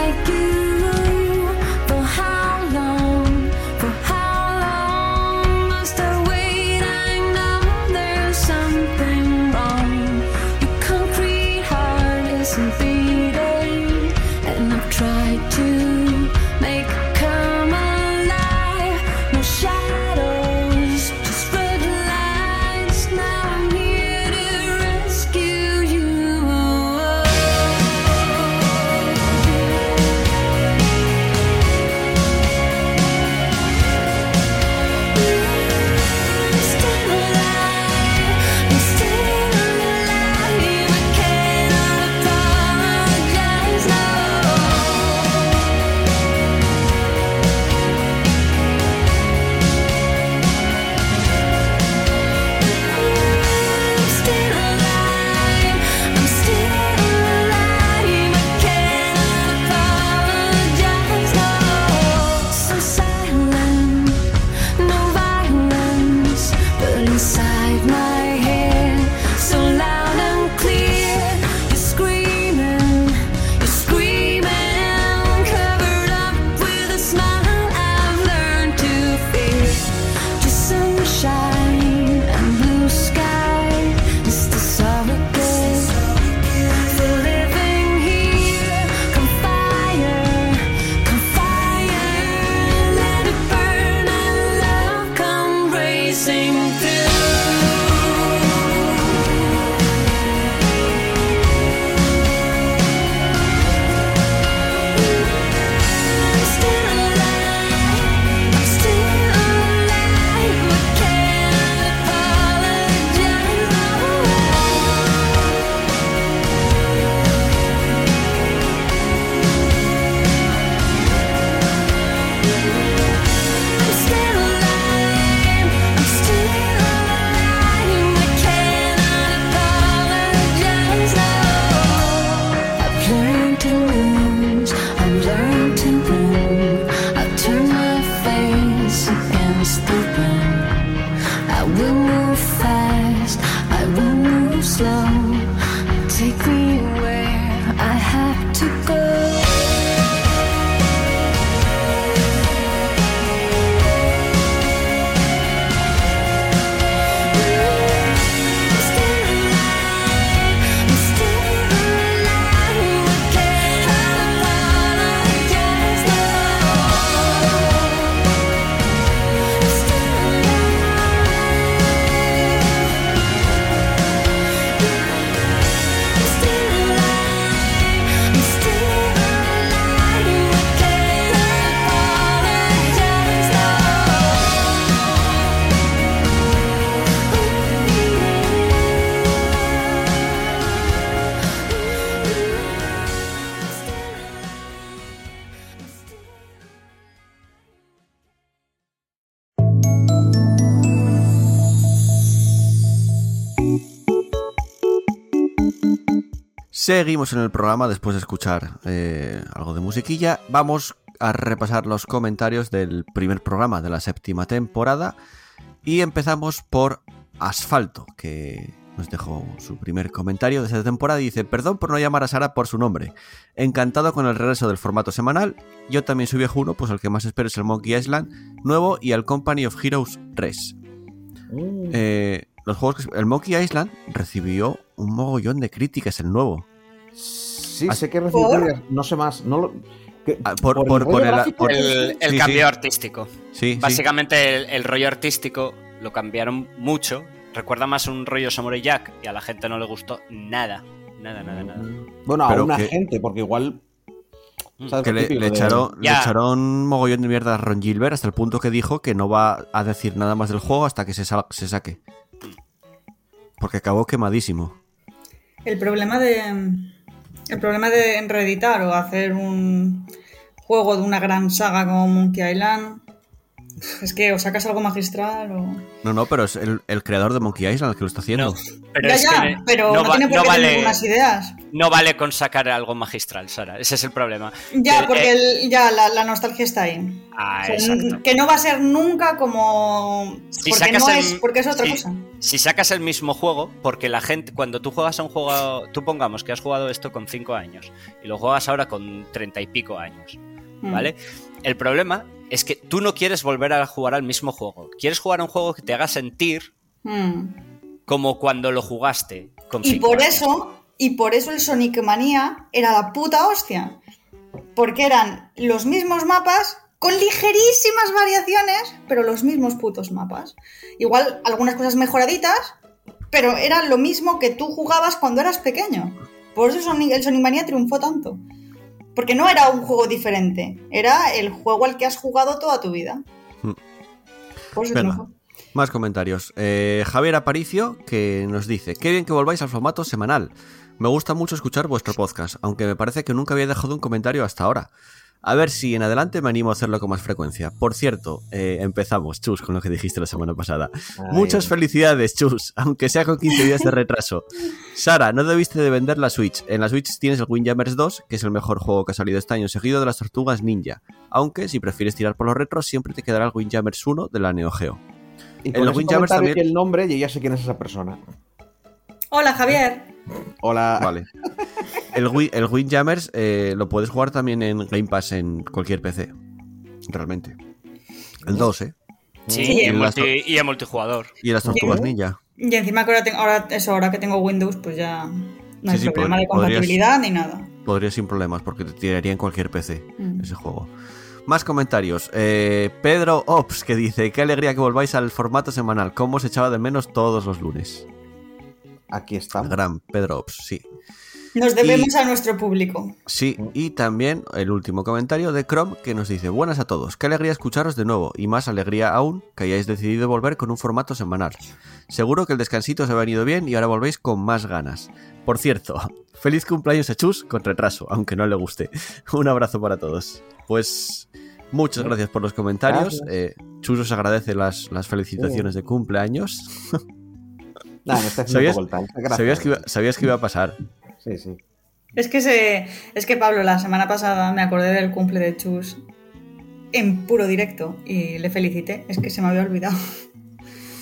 sleeping. Seguimos en el programa después de escuchar eh, algo de musiquilla. Vamos a repasar los comentarios del primer programa de la séptima temporada. Y empezamos por Asfalto, que nos dejó su primer comentario de esta temporada y dice, perdón por no llamar a Sara por su nombre. Encantado con el regreso del formato semanal. Yo también soy viejuno, pues el que más espero es el Monkey Island nuevo y el Company of Heroes 3. Eh, los juegos que- el Monkey Island recibió un mogollón de críticas el nuevo. Sí, sé que no sé más. No lo, que- Ah, por- el por- el- gráfico, por- El, el Sí, cambio sí. artístico. Sí, sí. Básicamente el, el rollo artístico lo cambiaron mucho. Recuerda más un rollo Samurai Jack y a la gente no le gustó nada. Nada, nada, nada. Bueno, a Pero una que- gente, porque igual. ¿sabes Que lo le, típico le de- echaron, le echaron mogollón de mierda a Ron Gilbert hasta el punto que dijo que no va a decir nada más del juego hasta que se, sal- se saque. Porque acabó quemadísimo. El problema de. El problema de reeditar o hacer un juego de una gran saga como Monkey Island. Es que o sacas algo magistral o. No, no, pero es el, el creador de Monkey Island el que lo está haciendo. No, pero ya, es ya, que pero no, va- tiene por no qué tener vale, unas ideas. no vale con sacar algo magistral, Sara. Ese es el problema. Ya, Que, porque eh, el- ya la, la nostalgia está ahí. ah, O sea, exacto. que no va a ser nunca como. Si porque, sacas no el- es, porque es otra si- cosa. Si sacas el mismo juego, porque la gente, cuando tú juegas a un juego, tú pongamos que has jugado esto con 5 años y lo juegas ahora con 30 y pico años, Mm. ¿vale? El problema es que tú no quieres volver a jugar al mismo juego. Quieres jugar a un juego que te haga sentir Mm. como cuando lo jugaste con Y por años. eso, y por eso el Sonic Manía era la puta hostia. Porque eran los mismos mapas con ligerísimas variaciones, pero los mismos putos mapas. Igual algunas cosas mejoraditas, pero era lo mismo que tú jugabas cuando eras pequeño. Por eso el Sonic Manía triunfó tanto. Porque no era un juego diferente, era el juego al que has jugado toda tu vida. Mm. Triunfó. Más comentarios. Eh, Javier Aparicio que nos dice, qué bien que volváis al formato semanal. Me gusta mucho escuchar vuestro podcast, aunque me parece que nunca había dejado un comentario hasta ahora. A ver si en adelante me animo a hacerlo con más frecuencia. Por cierto, eh, empezamos, Chus, con lo que dijiste la semana pasada. Ay. Muchas felicidades, Chus, aunque sea con 15 días de retraso. Sara, no debiste de vender la Switch. En la Switch tienes el Windjammers 2, que es el mejor juego que ha salido este año, seguido de las Tortugas Ninja. Aunque, si prefieres tirar por los retros, siempre te quedará el Windjammers 1 de la Neo Geo. Y El con ese Windjammers también- el nombre, ya sé quién es esa persona. Hola Javier. Hola. Vale. El, el Windjammers eh, lo puedes jugar también en Game Pass en cualquier PC. Realmente. El 2, ¿eh? Sí, y, en Y las multi- y en multijugador. Y las Tortugas. Ninja. Y encima que ahora, tengo, ahora, eso, ahora que tengo Windows, pues ya no hay Sí, sí, problema de podrías- compatibilidad ni nada. Podría sin problemas, porque te tiraría en cualquier PC Mm. ese juego. Más comentarios. Eh, Pedro Ops, que dice: Qué alegría que volváis al formato semanal. ¿Cómo os echaba de menos todos los lunes? Aquí El estamos. gran Pedro Ops, sí. Nos debemos a nuestro público. Sí, y también el último comentario de Chrome que nos dice, buenas a todos, qué alegría escucharos de nuevo y más alegría aún que hayáis decidido volver con un formato semanal. Seguro que el descansito os ha venido bien y ahora volvéis con más ganas. Por cierto, feliz cumpleaños a Chus con retraso, aunque no le guste. Un abrazo para todos. Pues muchas gracias por los comentarios. Eh, Chus os agradece las, las felicitaciones de cumpleaños. Nah, me está haciendo ¿Sabías- el. Sabías que, iba, sabías que iba a pasar. Sí, sí. Es que se, es que Pablo, la semana pasada me acordé del cumple de Chus en puro directo y le felicité. Es que se me había olvidado.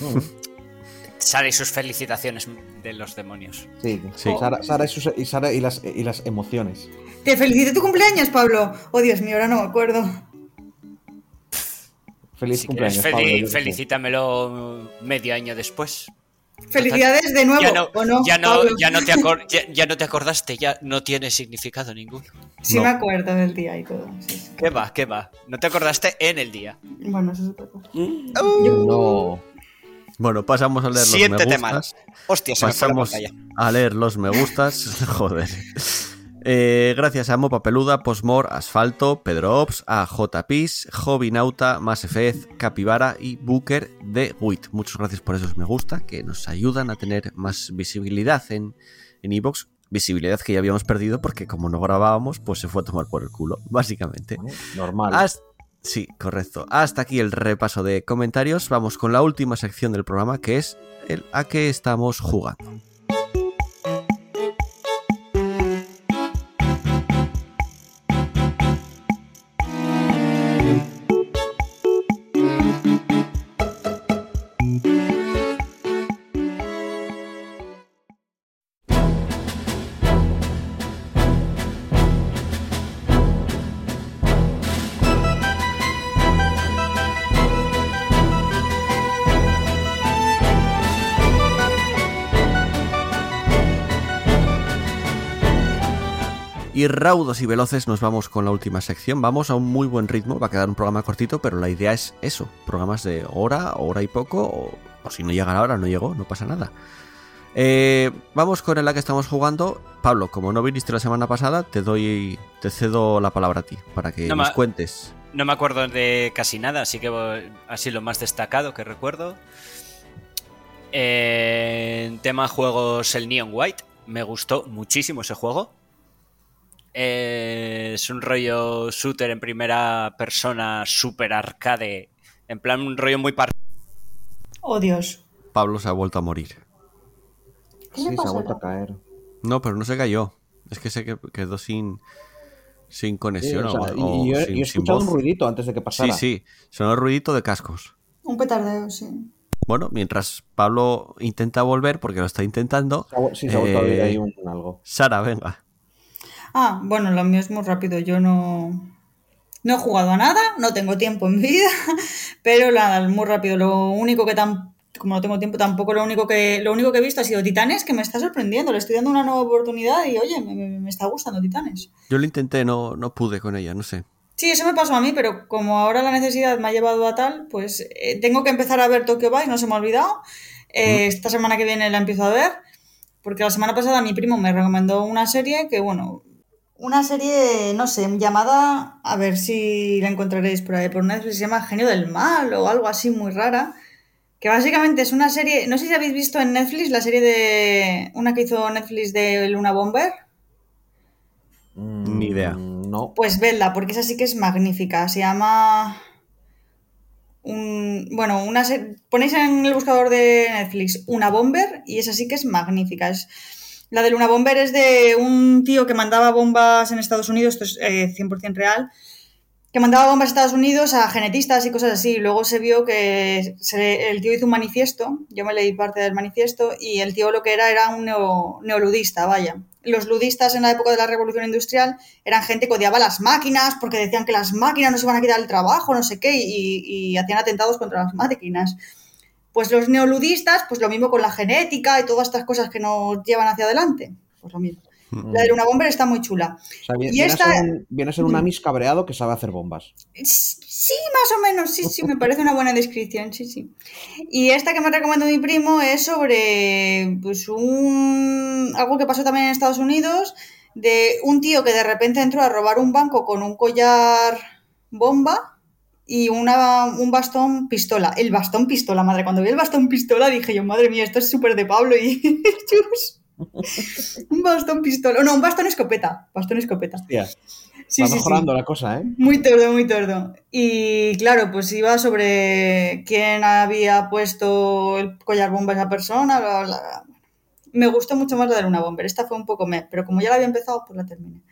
Sara y sus felicitaciones de los demonios. Sí, Sí. Sara, Sara y, sus- y Sara y las, y las emociones. Te felicité tu cumpleaños, Pablo. Oh, Dios mío, ahora no me acuerdo. Feliz Si cumpleaños, quieres, fel- felicítamelo medio año después. Felicidades de nuevo. Ya no, ¿o no, ya, no, Pablo? ya, no te acor- ya, ya no te acordaste, ya no tiene significado ninguno. Sí No. me acuerdo del día y todo. sí, sí. ¿Qué va? ¿Qué va? No te acordaste en el día. Bueno, eso es otra cosa. No. Bueno, pasamos a leer los me Siéntete mal. gustas. Hostia, se me fue la Pasamos pantalla. a leer los me gustas. Joder. Eh, gracias a Mopa Peluda, Posmor, Asfalto, Pedro Ops, a JPis, Hobinauta, Mass Effect, Capibara y Booker de WIT. Muchas gracias por esos me gusta que nos ayudan a tener más visibilidad en en iVoox. visibilidad que ya habíamos perdido porque como no grabábamos, pues se fue a tomar por el culo, básicamente. Normal. Hasta- Sí, correcto. Hasta aquí el repaso de comentarios. Vamos con la última sección del programa que es el a qué estamos jugando. Raudos y veloces nos vamos con la última sección. Vamos a un muy buen ritmo, va a quedar un programa cortito, pero la idea es eso, programas de hora, hora y poco, o, o si no llega la hora, no llegó, no pasa nada. Eh, vamos con la que estamos jugando. Pablo, como no viniste la semana pasada, te doy, te cedo la palabra a ti para que No, nos cuentes. No me acuerdo de casi nada, así que así lo más destacado que recuerdo. Eh, en tema juegos, el Neon White. Me gustó muchísimo ese juego. Eh, es un rollo shooter en primera persona, super arcade. En plan, un rollo muy par. Oh, Dios. Pablo se ha vuelto a morir. ¿Qué Sí, le se ha pasa? vuelto a caer. No, pero no se cayó. Es que se que- quedó sin, sin Sí, conexión o sea, o, y- o y yo, he- sin, yo he sin escuchado un ruidito antes de que Sí, pasara. sí, sonó el ruidito de cascos. Un petardeo, sí. Bueno, mientras Pablo intenta volver, porque lo está intentando, Sí, se ha vuelto a Eh, ahí un, algo. Sara, venga. Ah, bueno, lo mío es muy rápido. Yo no, no he jugado a nada, no tengo tiempo en vida, pero nada, muy rápido. Lo único que tan, como no tengo tiempo tampoco, lo único que lo único que he visto ha sido Titanes, que me está sorprendiendo. Le estoy dando una nueva oportunidad y oye, me, me- me está gustando Titanes. Yo lo intenté, no, no pude con ella, no sé. Sí, eso me pasó a mí, pero como ahora la necesidad me ha llevado a tal, pues eh, tengo que empezar a ver Tokyo Vice, no se me ha olvidado. Eh, Esta semana que viene la empiezo a ver, porque la semana pasada mi primo me recomendó una serie que, bueno, una serie, no sé, llamada, a ver si la encontraréis por ahí por Netflix, se llama Genio del Mal o algo así muy rara, que básicamente es una serie, no sé si habéis visto en Netflix la serie de, una que hizo Netflix de Luna Bomber. Mm, Ni idea. No. Pues vedla, porque esa sí que es magnífica. Se llama. Un, bueno, una ponéis en el buscador de Netflix una bomber y esa sí que es magnífica. Es, la de Luna Bomber es de un tío que mandaba bombas en Estados Unidos, esto es eh, 100% real, que mandaba bombas a Estados Unidos a genetistas y cosas así. Luego se vio que el tío hizo un manifiesto, yo me leí parte del manifiesto, y el tío lo que era era un neo- neoludista, vaya. Los ludistas en la época de la Revolución Industrial eran gente que odiaba las máquinas porque decían que las máquinas nos iban a quitar el trabajo, no sé qué, y hacían atentados contra las máquinas. Pues los neoludistas, pues lo mismo con la genética y todas estas cosas que nos llevan hacia adelante. Pues lo mismo. La de Luna Bomber está muy chula. O sea, viene, Y viene esta- Mm. a ser un, viene a ser un Amis cabreado que sabe hacer bombas. Sí, más o menos, sí, sí, me parece una buena descripción, sí, sí. Y esta que me recomendó mi primo es sobre pues un algo que pasó también en Estados Unidos de un tío que de repente entró a robar un banco con un collar bomba y una, un bastón pistola. El bastón pistola, madre, cuando vi el bastón pistola dije yo, madre mía, esto es súper de Pablo y Chus. Un bastón pistola, no, un bastón escopeta, bastón escopeta. Hostia, Sí, va sí, sí. mejorando la cosa, ¿eh? Muy tordo, muy tordo. Y claro, pues iba sobre quién había puesto el collar bomba a esa persona, bla, bla, bla. Me gustó mucho más la de Luna Bomber. Esta fue un poco me, pero como ya la había empezado, pues la terminé.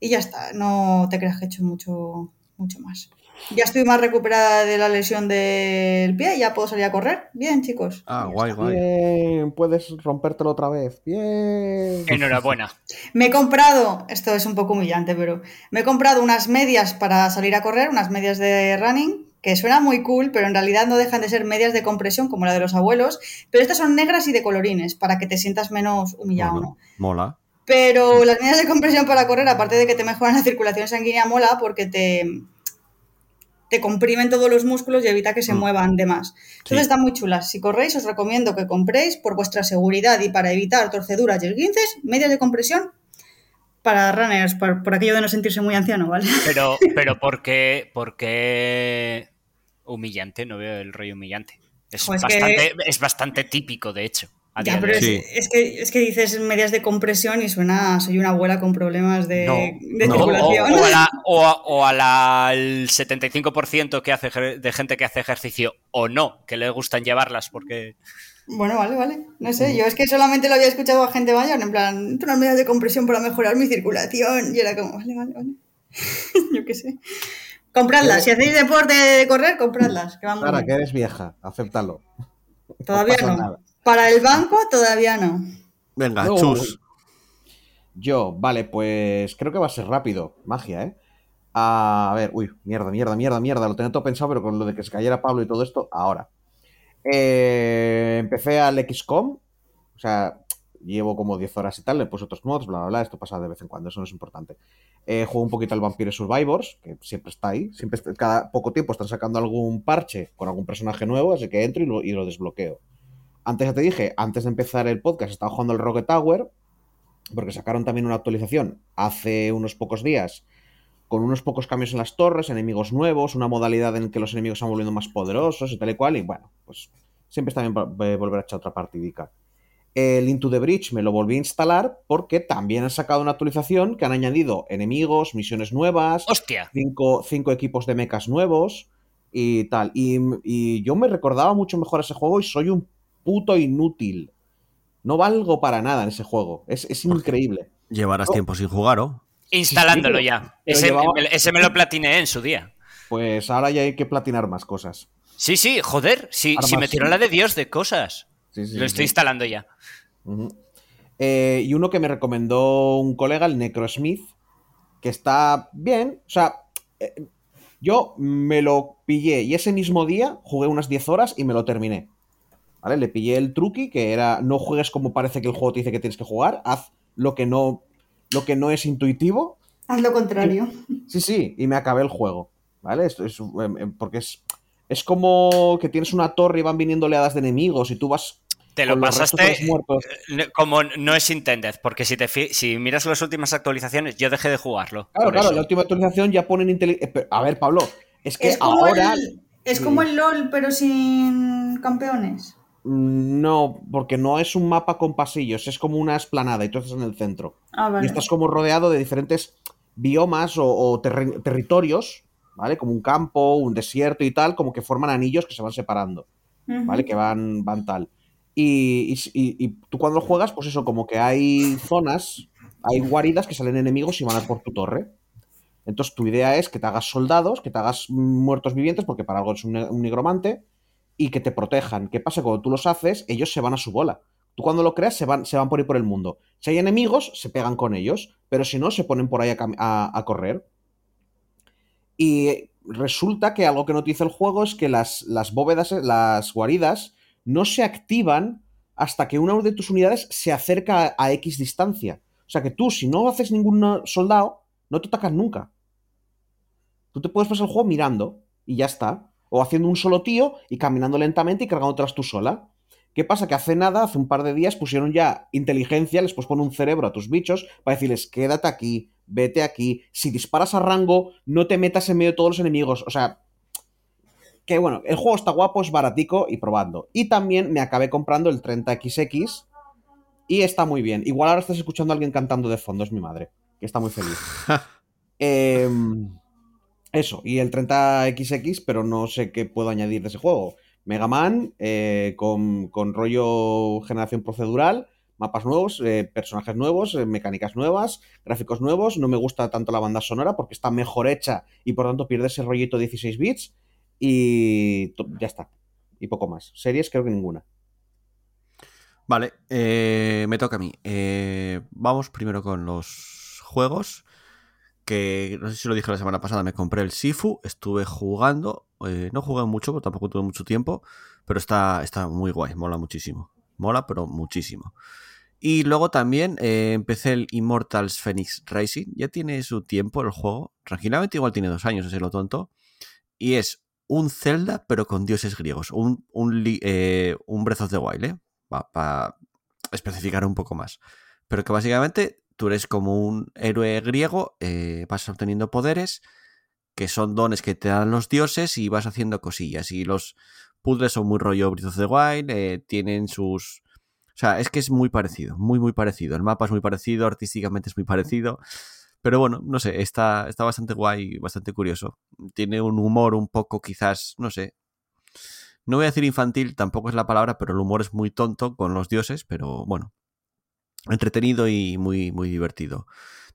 Y ya está, no te creas que he hecho mucho. mucho más. Ya estoy más recuperada de la lesión del pie, ya puedo salir a correr. Bien, chicos. Ah, guay, guay. Bien, puedes rompértelo otra vez. Bien. Enhorabuena. Me he comprado, esto es un poco humillante, pero me he comprado unas medias para salir a correr, unas medias de running, que suena muy cool, pero en realidad no dejan de ser medias de compresión como la de los abuelos, pero estas son negras y de colorines, para que te sientas menos humillado. Mola. Pero las medias de compresión para correr, aparte de que te mejoran la circulación sanguínea, mola porque te, te comprimen todos los músculos y evita que se Mm. muevan de más. Entonces Sí. están muy chulas. Si corréis, os recomiendo que compréis por vuestra seguridad y para evitar torceduras y esguinces, medias de compresión para runners, por, por aquello de no sentirse muy anciano, ¿vale? Pero, pero ¿por qué, por qué humillante? No veo el rollo humillante. Es, Jo, es bastante, es bastante típico, de hecho. A Ya, pero es, Sí. es que, es que dices medias de compresión y suena, soy una abuela con problemas de, No, de no. O, circulación. o a la, o a- o a la- el 75% que hace, de gente que hace ejercicio o no, que le gustan llevarlas porque... Bueno, vale, vale. No sé, yo es que solamente lo había escuchado a gente mayor, en plan, unas medidas de compresión para mejorar mi circulación. Y era como, vale, vale, vale. yo qué sé. Compradlas, si hacéis deporte de correr, compradlas, que van Sara, que eres vieja, acéptalo. Todavía pasa no. Para el banco, todavía no. Venga, No. chus. Yo, vale, pues creo que va a ser rápido. Magia, ¿eh? A ver, uy, mierda, mierda, mierda, mierda. Lo tenía todo pensado, pero con lo de que se cayera Pablo y todo esto, ahora. Eh, empecé al XCOM. O sea, llevo como 10 horas y tal. Le puse otros mods, bla, bla, bla. Esto pasa de vez en cuando, eso no es importante. Eh, juego un poquito al Vampire Survivors, que siempre está ahí. Siempre, está- cada poco tiempo están sacando algún parche con algún personaje nuevo, así que entro y lo, y lo desbloqueo. Antes ya te dije, antes de empezar el podcast, estaba jugando el Rocket Tower, porque sacaron también una actualización hace unos pocos días con unos pocos cambios en las torres, enemigos nuevos, una modalidad en que los enemigos se van volviendo más poderosos y tal y cual, y bueno, pues siempre está bien volver a echar otra partidica. El Into the Bridge me lo volví a instalar porque también han sacado una actualización que han añadido enemigos, misiones nuevas, ¡Hostia! cinco, cinco equipos de mechas nuevos y tal. Y, y yo me recordaba mucho mejor ese juego y soy un puto inútil. No valgo para nada en ese juego. Es, es increíble. Llevarás tiempo sin jugar, ¿o? Instalándolo ya. Ese, llevaba- me- ese me lo platiné en su día. Pues ahora ya hay que platinar más cosas. Sí, sí, joder, sí, Armas, sí me tiró la de Dios de cosas. Sí, sí, lo estoy sí. instalando ya. Eh, y uno que me recomendó un colega, el Necrosmith, que está bien. O sea, eh, yo me lo pillé y ese mismo día jugué unas 10 horas y me lo terminé. ¿Vale? Le pillé el truqui, que era no juegues como parece que el juego te dice que tienes que jugar, haz lo que no, lo que no es intuitivo. Haz lo contrario. Sí, sí, y me acabé el juego. ¿Vale? Esto es, em, em, porque es, es como que tienes una torre y van viniendo oleadas de enemigos y tú vas. Te lo pasaste eh, como no es intended, porque si te si miras las últimas actualizaciones, yo dejé de jugarlo. Claro, claro, eso. la última actualización ya ponen inteligencia. A ver, Pablo, es que Es ahora. el, es como el LOL, pero sin campeones. No, porque no es un mapa con pasillos, es como una esplanada y tú estás en el centro. Ah, vale. Y estás como rodeado de diferentes biomas o, territorios, ¿vale? Como un campo, un desierto y tal, como que forman anillos que se van separando. ¿vale? Que van, van tal. Y, y- y- y tú cuando juegas, pues eso, como que hay zonas, hay guaridas que salen enemigos y van a por tu torre. Entonces tu idea es que te hagas soldados, que te hagas muertos vivientes, porque para algo es un, un nigromante, y que te protejan. ¿Qué pasa? Cuando tú los haces, ellos se van a su bola. Tú cuando lo creas, se van, se van por ahí por el mundo. Si hay enemigos, se pegan con ellos, pero si no, se ponen por ahí a, correr. Y resulta que algo que no te dice el juego es que las, las bóvedas, las guaridas, no se activan hasta que una de tus unidades se acerca a, a X distancia. O sea que tú, si no haces ningún soldado, no te atacas nunca. Tú te puedes pasar el juego mirando y ya está. O haciendo un solo tío y caminando lentamente y cargándotelas tú sola. ¿Qué pasa? Que hace nada, hace un par de días, pusieron ya inteligencia, les puedes poner un cerebro a tus bichos para decirles, quédate aquí, vete aquí. Si disparas a rango, no te metas en medio de todos los enemigos. O sea, que bueno, el juego está guapo, es baratico y probando. Y también me acabé comprando el 30XX y está muy bien. Igual ahora estás escuchando a alguien cantando de fondo, es mi madre, que está muy feliz. Em, eso, y el 30XX, pero no sé qué puedo añadir de ese juego. Mega Man, eh, con, con rollo generación procedural, Mapas nuevos, eh, personajes nuevos, eh, mecánicas nuevas, gráficos nuevos. No me gusta tanto la banda sonora porque está mejor hecha y por tanto pierde ese rollito 16 bits. Y ya está. Y poco más. Series creo que ninguna. Vale, me toca a mí. Vamos primero con los juegos. Que no sé si lo dije la semana pasada, me compré el Sifu, estuve jugando. eh, no jugué mucho, porque tampoco tuve mucho tiempo. Pero está, está muy guay, mola muchísimo. Mola, pero muchísimo. Y luego también eh, empecé el Immortals Phoenix Rising. Ya tiene su tiempo el juego. Tranquilamente, igual tiene dos años, ese lo tonto. Y es un Zelda, pero con dioses griegos. Un, un, eh, un Breath of the Wild, ¿eh? Para especificar un poco más. Pero que básicamente tú eres como un héroe griego, eh, vas obteniendo poderes, que son dones que te dan los dioses y vas haciendo cosillas. Y los puzzles son muy rollo Breath of the Wild, eh, tienen sus... O sea, es que es muy parecido, muy, muy parecido. El mapa es muy parecido, artísticamente es muy parecido. Pero bueno, no sé, está, está bastante guay, bastante curioso. Tiene un humor un poco quizás, no sé. No voy a decir infantil, tampoco es la palabra, pero el humor es muy tonto con los dioses, pero bueno. Entretenido y muy, muy divertido.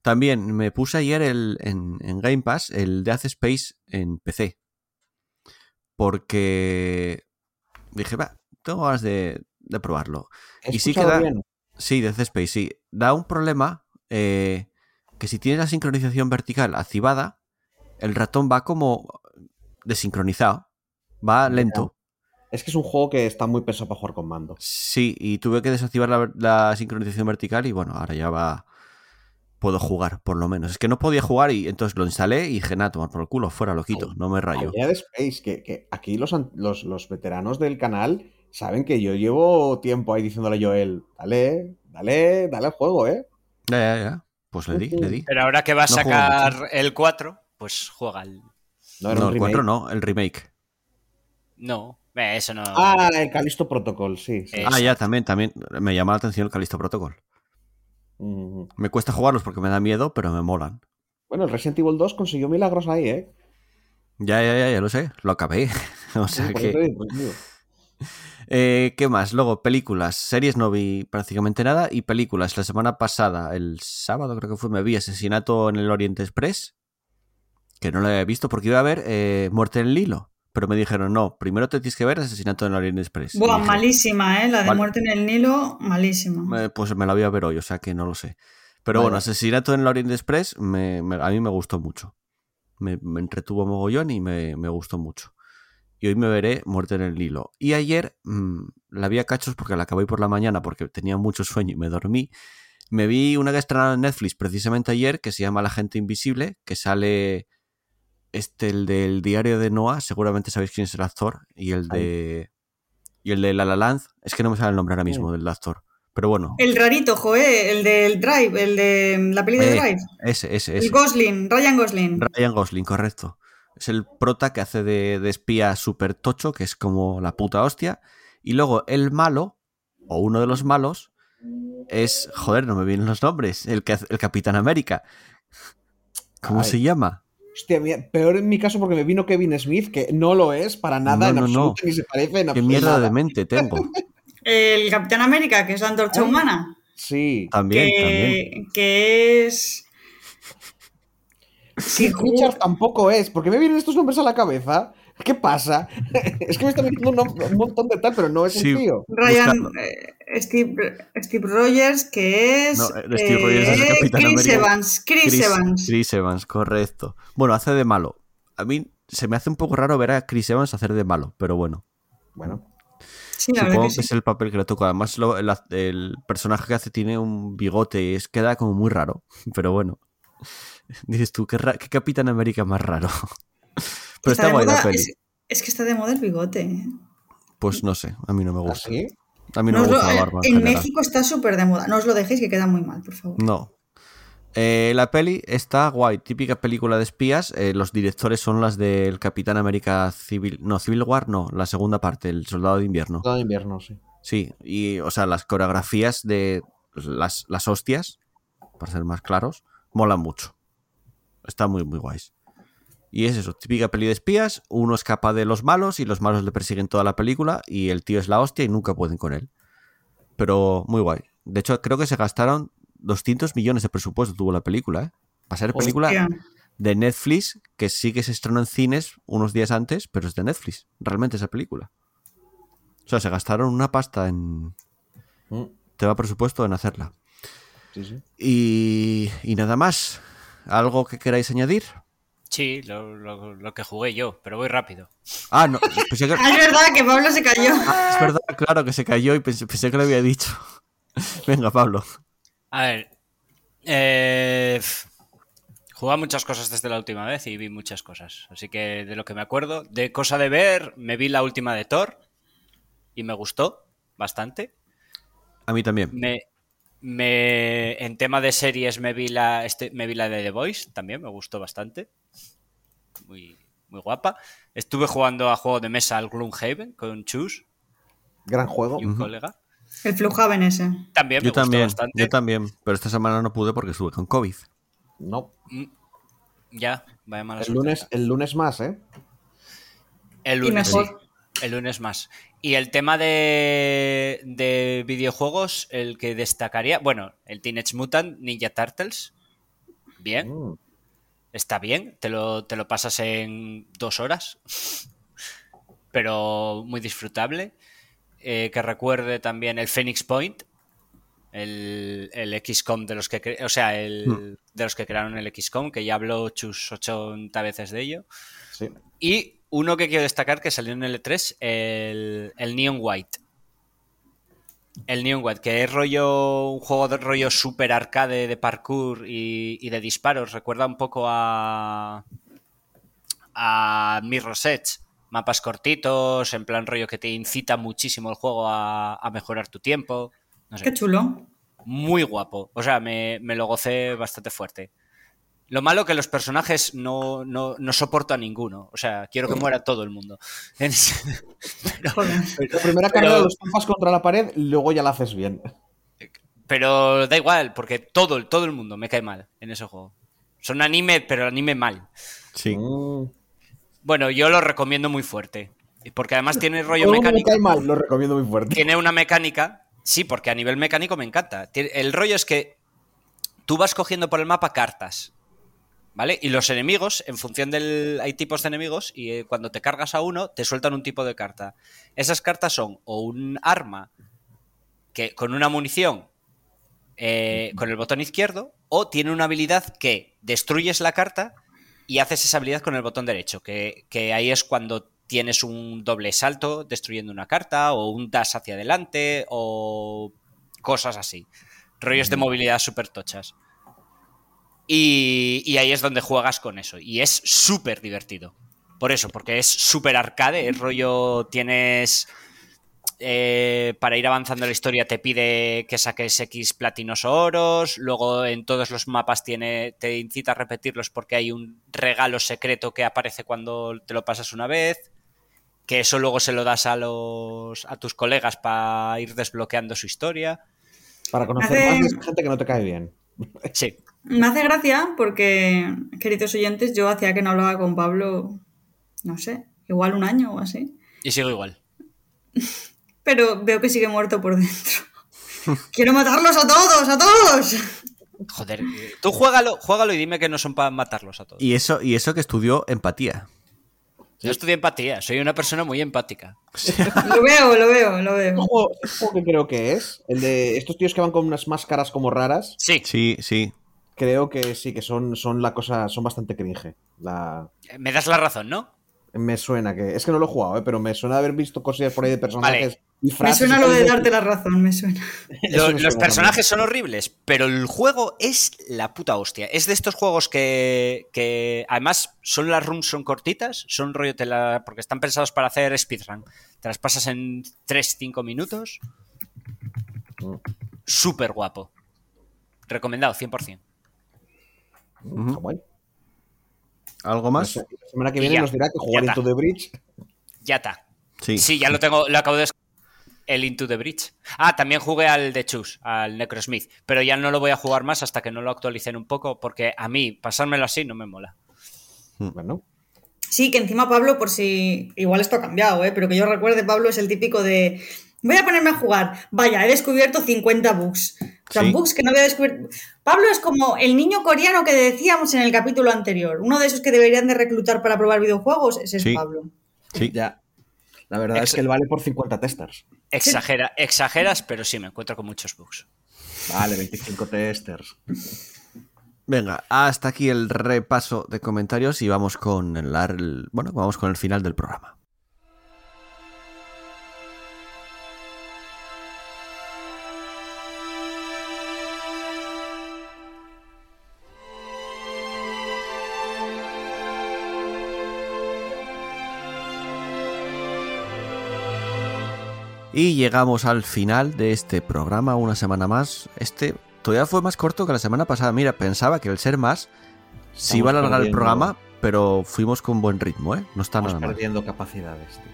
También me puse ayer el, en, en Game Pass el Death Space en PC. Porque dije, va, tengo ganas de, de probarlo. He Y sí que da- bien. Sí, Death Space, sí. Da un problema eh, que si tienes la sincronización vertical activada, el ratón va como desincronizado. Va lento. Es que es un juego que está muy pesado para jugar con mando. Sí, y tuve que desactivar la, la sincronización vertical y bueno, ahora ya va... Puedo jugar, por lo menos. Es que no podía jugar y entonces lo instalé y dije, nada, tomar por el culo, fuera, lo quito, no me rayo. Al Dead Space, que, que aquí los, an- los, los veteranos del canal saben que yo llevo tiempo ahí diciéndole a Joel, dale, dale, dale al juego, ¿eh? Ya, ya, ya. Pues le di, le di. Pero ahora que va a No sacar el 4, pues juega el. No, No, el remake. 4 no, el remake. No, eso no. Ah, el Callisto Protocol, sí. sí. Ah, ya, también, también. Me llama la atención el Callisto Protocol. Mm. Me cuesta jugarlos porque me da miedo, pero me molan. Bueno, el Resident Evil 2 consiguió milagros ahí, ¿eh? Ya, ya, ya, ya lo sé. Lo acabé. o sea Sí, que. digo, pues. Eh, ¿Qué más? Luego, películas. Series no vi prácticamente nada. Y películas. La semana pasada, el sábado creo que fue, me vi Asesinato en el Oriente Express. Que no lo había visto porque iba a ver eh, Muerte en el Hilo. Pero me dijeron, no, primero te tienes que ver Asesinato en el Oriente Express. Buah, dije, malísima, ¿eh? La de muerte en el Nilo, malísima. Eh, pues me la voy a ver hoy, o sea que no lo sé. Pero Vale. bueno, Asesinato en el Orient Express me- me- a mí me gustó mucho. Me, me entretuvo mogollón y me, me gustó mucho. Y hoy me veré Muerte en el Hilo. Y ayer mm, la vi a cachos porque la acabé por la mañana porque tenía mucho sueño y me dormí. Me vi una que estrenaron en Netflix precisamente ayer que se llama La gente invisible, que sale este, el del diario de Noah, seguramente sabéis quién es el actor, y el de... Y el de La La Land, es que no me sale el nombre ahora mismo del actor. Pero bueno, El rarito, joe, el del Drive, el de la peli de Eh, Drive. ese, ese, El. Gosling, Ryan Gosling. Ryan Gosling, correcto. Es el prota que hace de, de espía súper tocho, que es como la puta hostia. Y luego el malo, o uno de los malos, es. Joder, no me vienen los nombres. El, que hace- el Capitán América. ¿Cómo Ay. se llama? Hostia, peor en mi caso porque me vino Kevin Smith, que no lo es para nada, No, en no, no. absoluto, ni se parece en ¿Qué absoluto. mierda nada. de mente tengo? El Capitán América, que es la antorcha humana. Sí. También, también. que, que es. Sí, Richard tampoco es. ¿Por qué me vienen estos nombres a la cabeza? ¿Qué pasa? es que me está viniendo un, montón de tal, pero no es Sí. un tío. Ryan eh, Steve, Steve Rogers, que es. No, eh, Steve Rogers es el eh, Capitán Chris América. Evans. Chris, Evans. Chris Evans, correcto. Bueno, hace de malo. A mí se me hace un poco raro ver a Chris Evans hacer de malo, pero bueno. Bueno, Sí, Supongo que que sí. es el papel que le toca. Además, lo- el, el personaje que hace tiene un bigote y es, queda como muy raro. Pero bueno. Dices tú, qué, ra- qué Capitán América más raro. Pero está, de guay la peli. es, es que está de moda el bigote. ¿eh? Pues no sé, a mí no me gusta. ¿así? A mí no No me lo- gusta la eh, barba. En. México está súper de moda. No os lo dejéis que queda muy mal, por favor. No. Eh, la peli está guay, típica película de espías. Eh, los directores son las del Capitán América Civil. No, Civil War, no, la segunda parte, El Soldado de Invierno. Todo invierno, sí. Sí, y o sea, las coreografías de las, las hostias, para ser más claros, molan mucho. Está muy, muy guays. Y es eso, típica peli de espías, uno escapa de los malos y los malos le persiguen toda la película y el tío es la hostia y nunca pueden con él. Pero muy guay. De hecho, creo que se gastaron 200 millones de presupuesto tuvo la película, ¿eh? Para ser película Hostia. de Netflix, que sí que se estrenó en cines unos días antes, pero es de Netflix, realmente esa película. O sea, se gastaron una pasta en Mm, tema presupuesto en hacerla. Sí, sí. Y, y nada más. ¿Algo que queráis añadir? Sí, lo, lo- lo que jugué yo, pero voy rápido. Ah, no, pensé que- Ah, es verdad que Pablo se cayó. Ah, es verdad, claro que se cayó y pensé, pensé que lo había dicho. Venga, Pablo. A ver. Eh, pf, jugué a muchas cosas desde la última vez y vi muchas cosas. Así que de lo que me acuerdo, de cosa de ver, me vi la última de Thor y me gustó bastante. A mí también. Me, me- en tema de series me vi la este, me vi la de The Voice, también me gustó bastante. Muy, muy guapa. Estuve jugando a juego de mesa al Gloomhaven con Chus Gran juego. y un colega. El Fluhaven ese. También me Yo gustó también, bastante. yo también. Pero esta semana no pude porque estuve con COVID. No. Ya, vaya mala El suerte. lunes, el lunes más, ¿eh? El Y lunes, mejor. sí. El lunes más. Y el tema de, de videojuegos, el que destacaría, bueno, el Teenage Mutant Ninja Turtles. Bien, Mm. está bien, te lo, te lo pasas en dos horas, pero muy disfrutable. Eh, que recuerde también el Phoenix Point, el, el XCOM de los que, o sea, el, de los que crearon el XCOM, que ya habló Chus 80 veces de ello. Sí. Y uno que quiero destacar que salió en L3, el, el Neon White. El Neon White, que es rollo, un juego de rollo super arcade de parkour y, y de disparos. Recuerda un poco a. a Mirror's Edge. Mapas cortitos, en plan rollo que te incita muchísimo el juego a, a mejorar tu tiempo. No sé Qué chulo. muy guapo. O sea, me, me lo gocé bastante fuerte. Lo malo que los personajes no, no, no soporto a ninguno. O sea, quiero que muera todo el mundo. Pero. La primera Pero- carrera los estampas contra la pared luego ya la haces bien. pero da igual, porque todo, el- todo el mundo me cae mal en ese juego. Son anime, pero anime mal. Sí. Mm. Bueno, yo lo recomiendo muy fuerte. Porque además tiene rollo Todo mundo me mecánico. cae mal, lo recomiendo muy fuerte. tiene una mecánica. Sí, porque a nivel mecánico me encanta. El rollo es que tú vas cogiendo por el mapa cartas. ¿Vale? Y los enemigos, en función del. Hay tipos de enemigos, y eh, cuando te cargas a uno, te sueltan un tipo de carta. Esas cartas son o un arma que con una munición eh, con el botón izquierdo, o tiene una habilidad que destruyes la carta y haces esa habilidad con el botón derecho, que, que ahí es cuando tienes un doble salto destruyendo una carta, o un dash hacia adelante, o cosas así. Rollos de movilidad súper tochas. Y, y ahí es donde juegas con eso. Y es súper divertido. Por eso, porque es súper arcade, es rollo, tienes... eh, para ir avanzando en la historia te pide que saques X platinos o oros, luego en todos los mapas tiene, te incita a repetirlos porque hay un regalo secreto que aparece cuando te lo pasas una vez, que eso luego se lo das a los a tus colegas para ir desbloqueando su historia. Para conocer más gente que no te cae bien. Sí, Me hace gracia porque, queridos oyentes, yo hacía que no hablaba con Pablo, no sé, igual un año o así. y sigo igual. Pero veo que sigue muerto por dentro. Quiero matarlos a todos, a todos. Joder, tú juégalo, juégalo y dime que no son para matarlos a todos. Y eso, y eso que estudió empatía. Yo estudié empatía, soy una persona muy empática. Lo veo, lo veo, lo veo. juego que creo que es, el de estos tíos que van con unas máscaras como raras, Sí, Sí, sí. Creo que sí, que son, son la cosa, son bastante cringe. La, me das la razón, ¿no? me suena que, es que no lo he jugado, ¿eh? pero me suena haber visto cosillas por ahí de personajes y Me frases. suena y lo de darte la razón, me suena. Me los suena personajes son horribles, pero el juego es la puta hostia. Es de estos juegos que, que además son las runs son cortitas, son rollo te la- porque están pensados para hacer speedrun. Te las pasas en 3-5 minutos. Mm. Súper guapo. Recomendado, 100%. ¿Algo más? la semana que viene ya, nos dirá que jugar Into the Bridge. Ya está. Sí. Sí, ya lo tengo, lo acabo de el Into the Bridge. Ah, también jugué al de Chus, al Necrosmith, pero ya no lo voy a jugar más hasta que no lo actualicen un poco, porque a mí pasármelo así no me mola. Bueno, Sí, que encima Pablo, por si. Igual esto ha cambiado, ¿eh? pero que yo recuerde, Pablo es el típico de. Voy a ponerme a jugar. Vaya, he descubierto 50 bugs. O sea, Sí. bugs que no había descubierto. Pablo es como el niño coreano que decíamos en el capítulo anterior. Uno de esos que deberían de reclutar para probar videojuegos. Ese es Sí. Pablo. Sí. Ya. La verdad es que él vale por 50 testers. Exagera, exageras, pero sí, me encuentro con muchos bugs. Vale, 25 testers. Venga, hasta aquí el repaso de comentarios y vamos con el, el- bueno, vamos con el final del programa. Y llegamos al final de este programa, una semana más. Este todavía fue más corto que la semana pasada. Mira, pensaba que el ser más se iba a alargar el programa, pero fuimos con buen ritmo, ¿eh? No está Estamos nada mal. perdiendo capacidades, tío.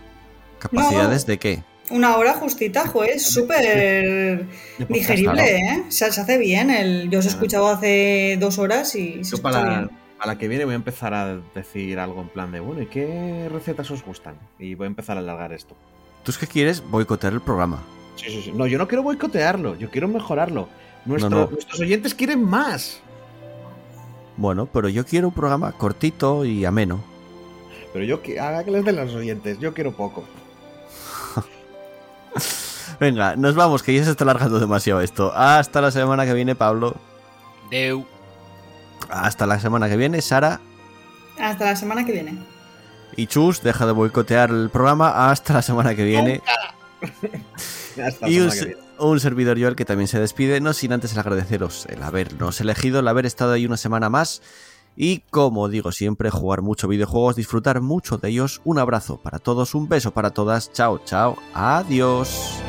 ¿Capacidades No. de qué? Una hora justita, joder, súper digerible. ¿eh? Se, se hace bien. El, yo os he escuchado hace dos horas y se Yo escucha para, bien. para la que viene voy a empezar a decir algo en plan de, bueno, ¿y qué recetas os gustan? Y voy a empezar a alargar esto. Tú es que quieres boicotear el programa. Sí, sí, sí. No, yo no quiero boicotearlo, yo quiero mejorarlo. Nuestro- No, no. Nuestros oyentes quieren más. Bueno, pero yo quiero un programa cortito y ameno. Pero yo que haga que les den los oyentes, yo quiero poco. Venga, nos vamos, que ya se está alargando demasiado esto. Hasta la semana que viene, Pablo. Deu. Hasta la semana que viene, Sara. Hasta la semana que viene. Y Chus, deja de boicotear el programa. Hasta la semana que viene. Hasta Y un, que viene. un servidor Joel que también se despide, no sin antes el agradeceros el habernos elegido, el haber estado ahí una semana más y como digo siempre, jugar mucho videojuegos, disfrutar mucho de ellos. Un abrazo para todos, un beso para todas, chao, chao, adiós.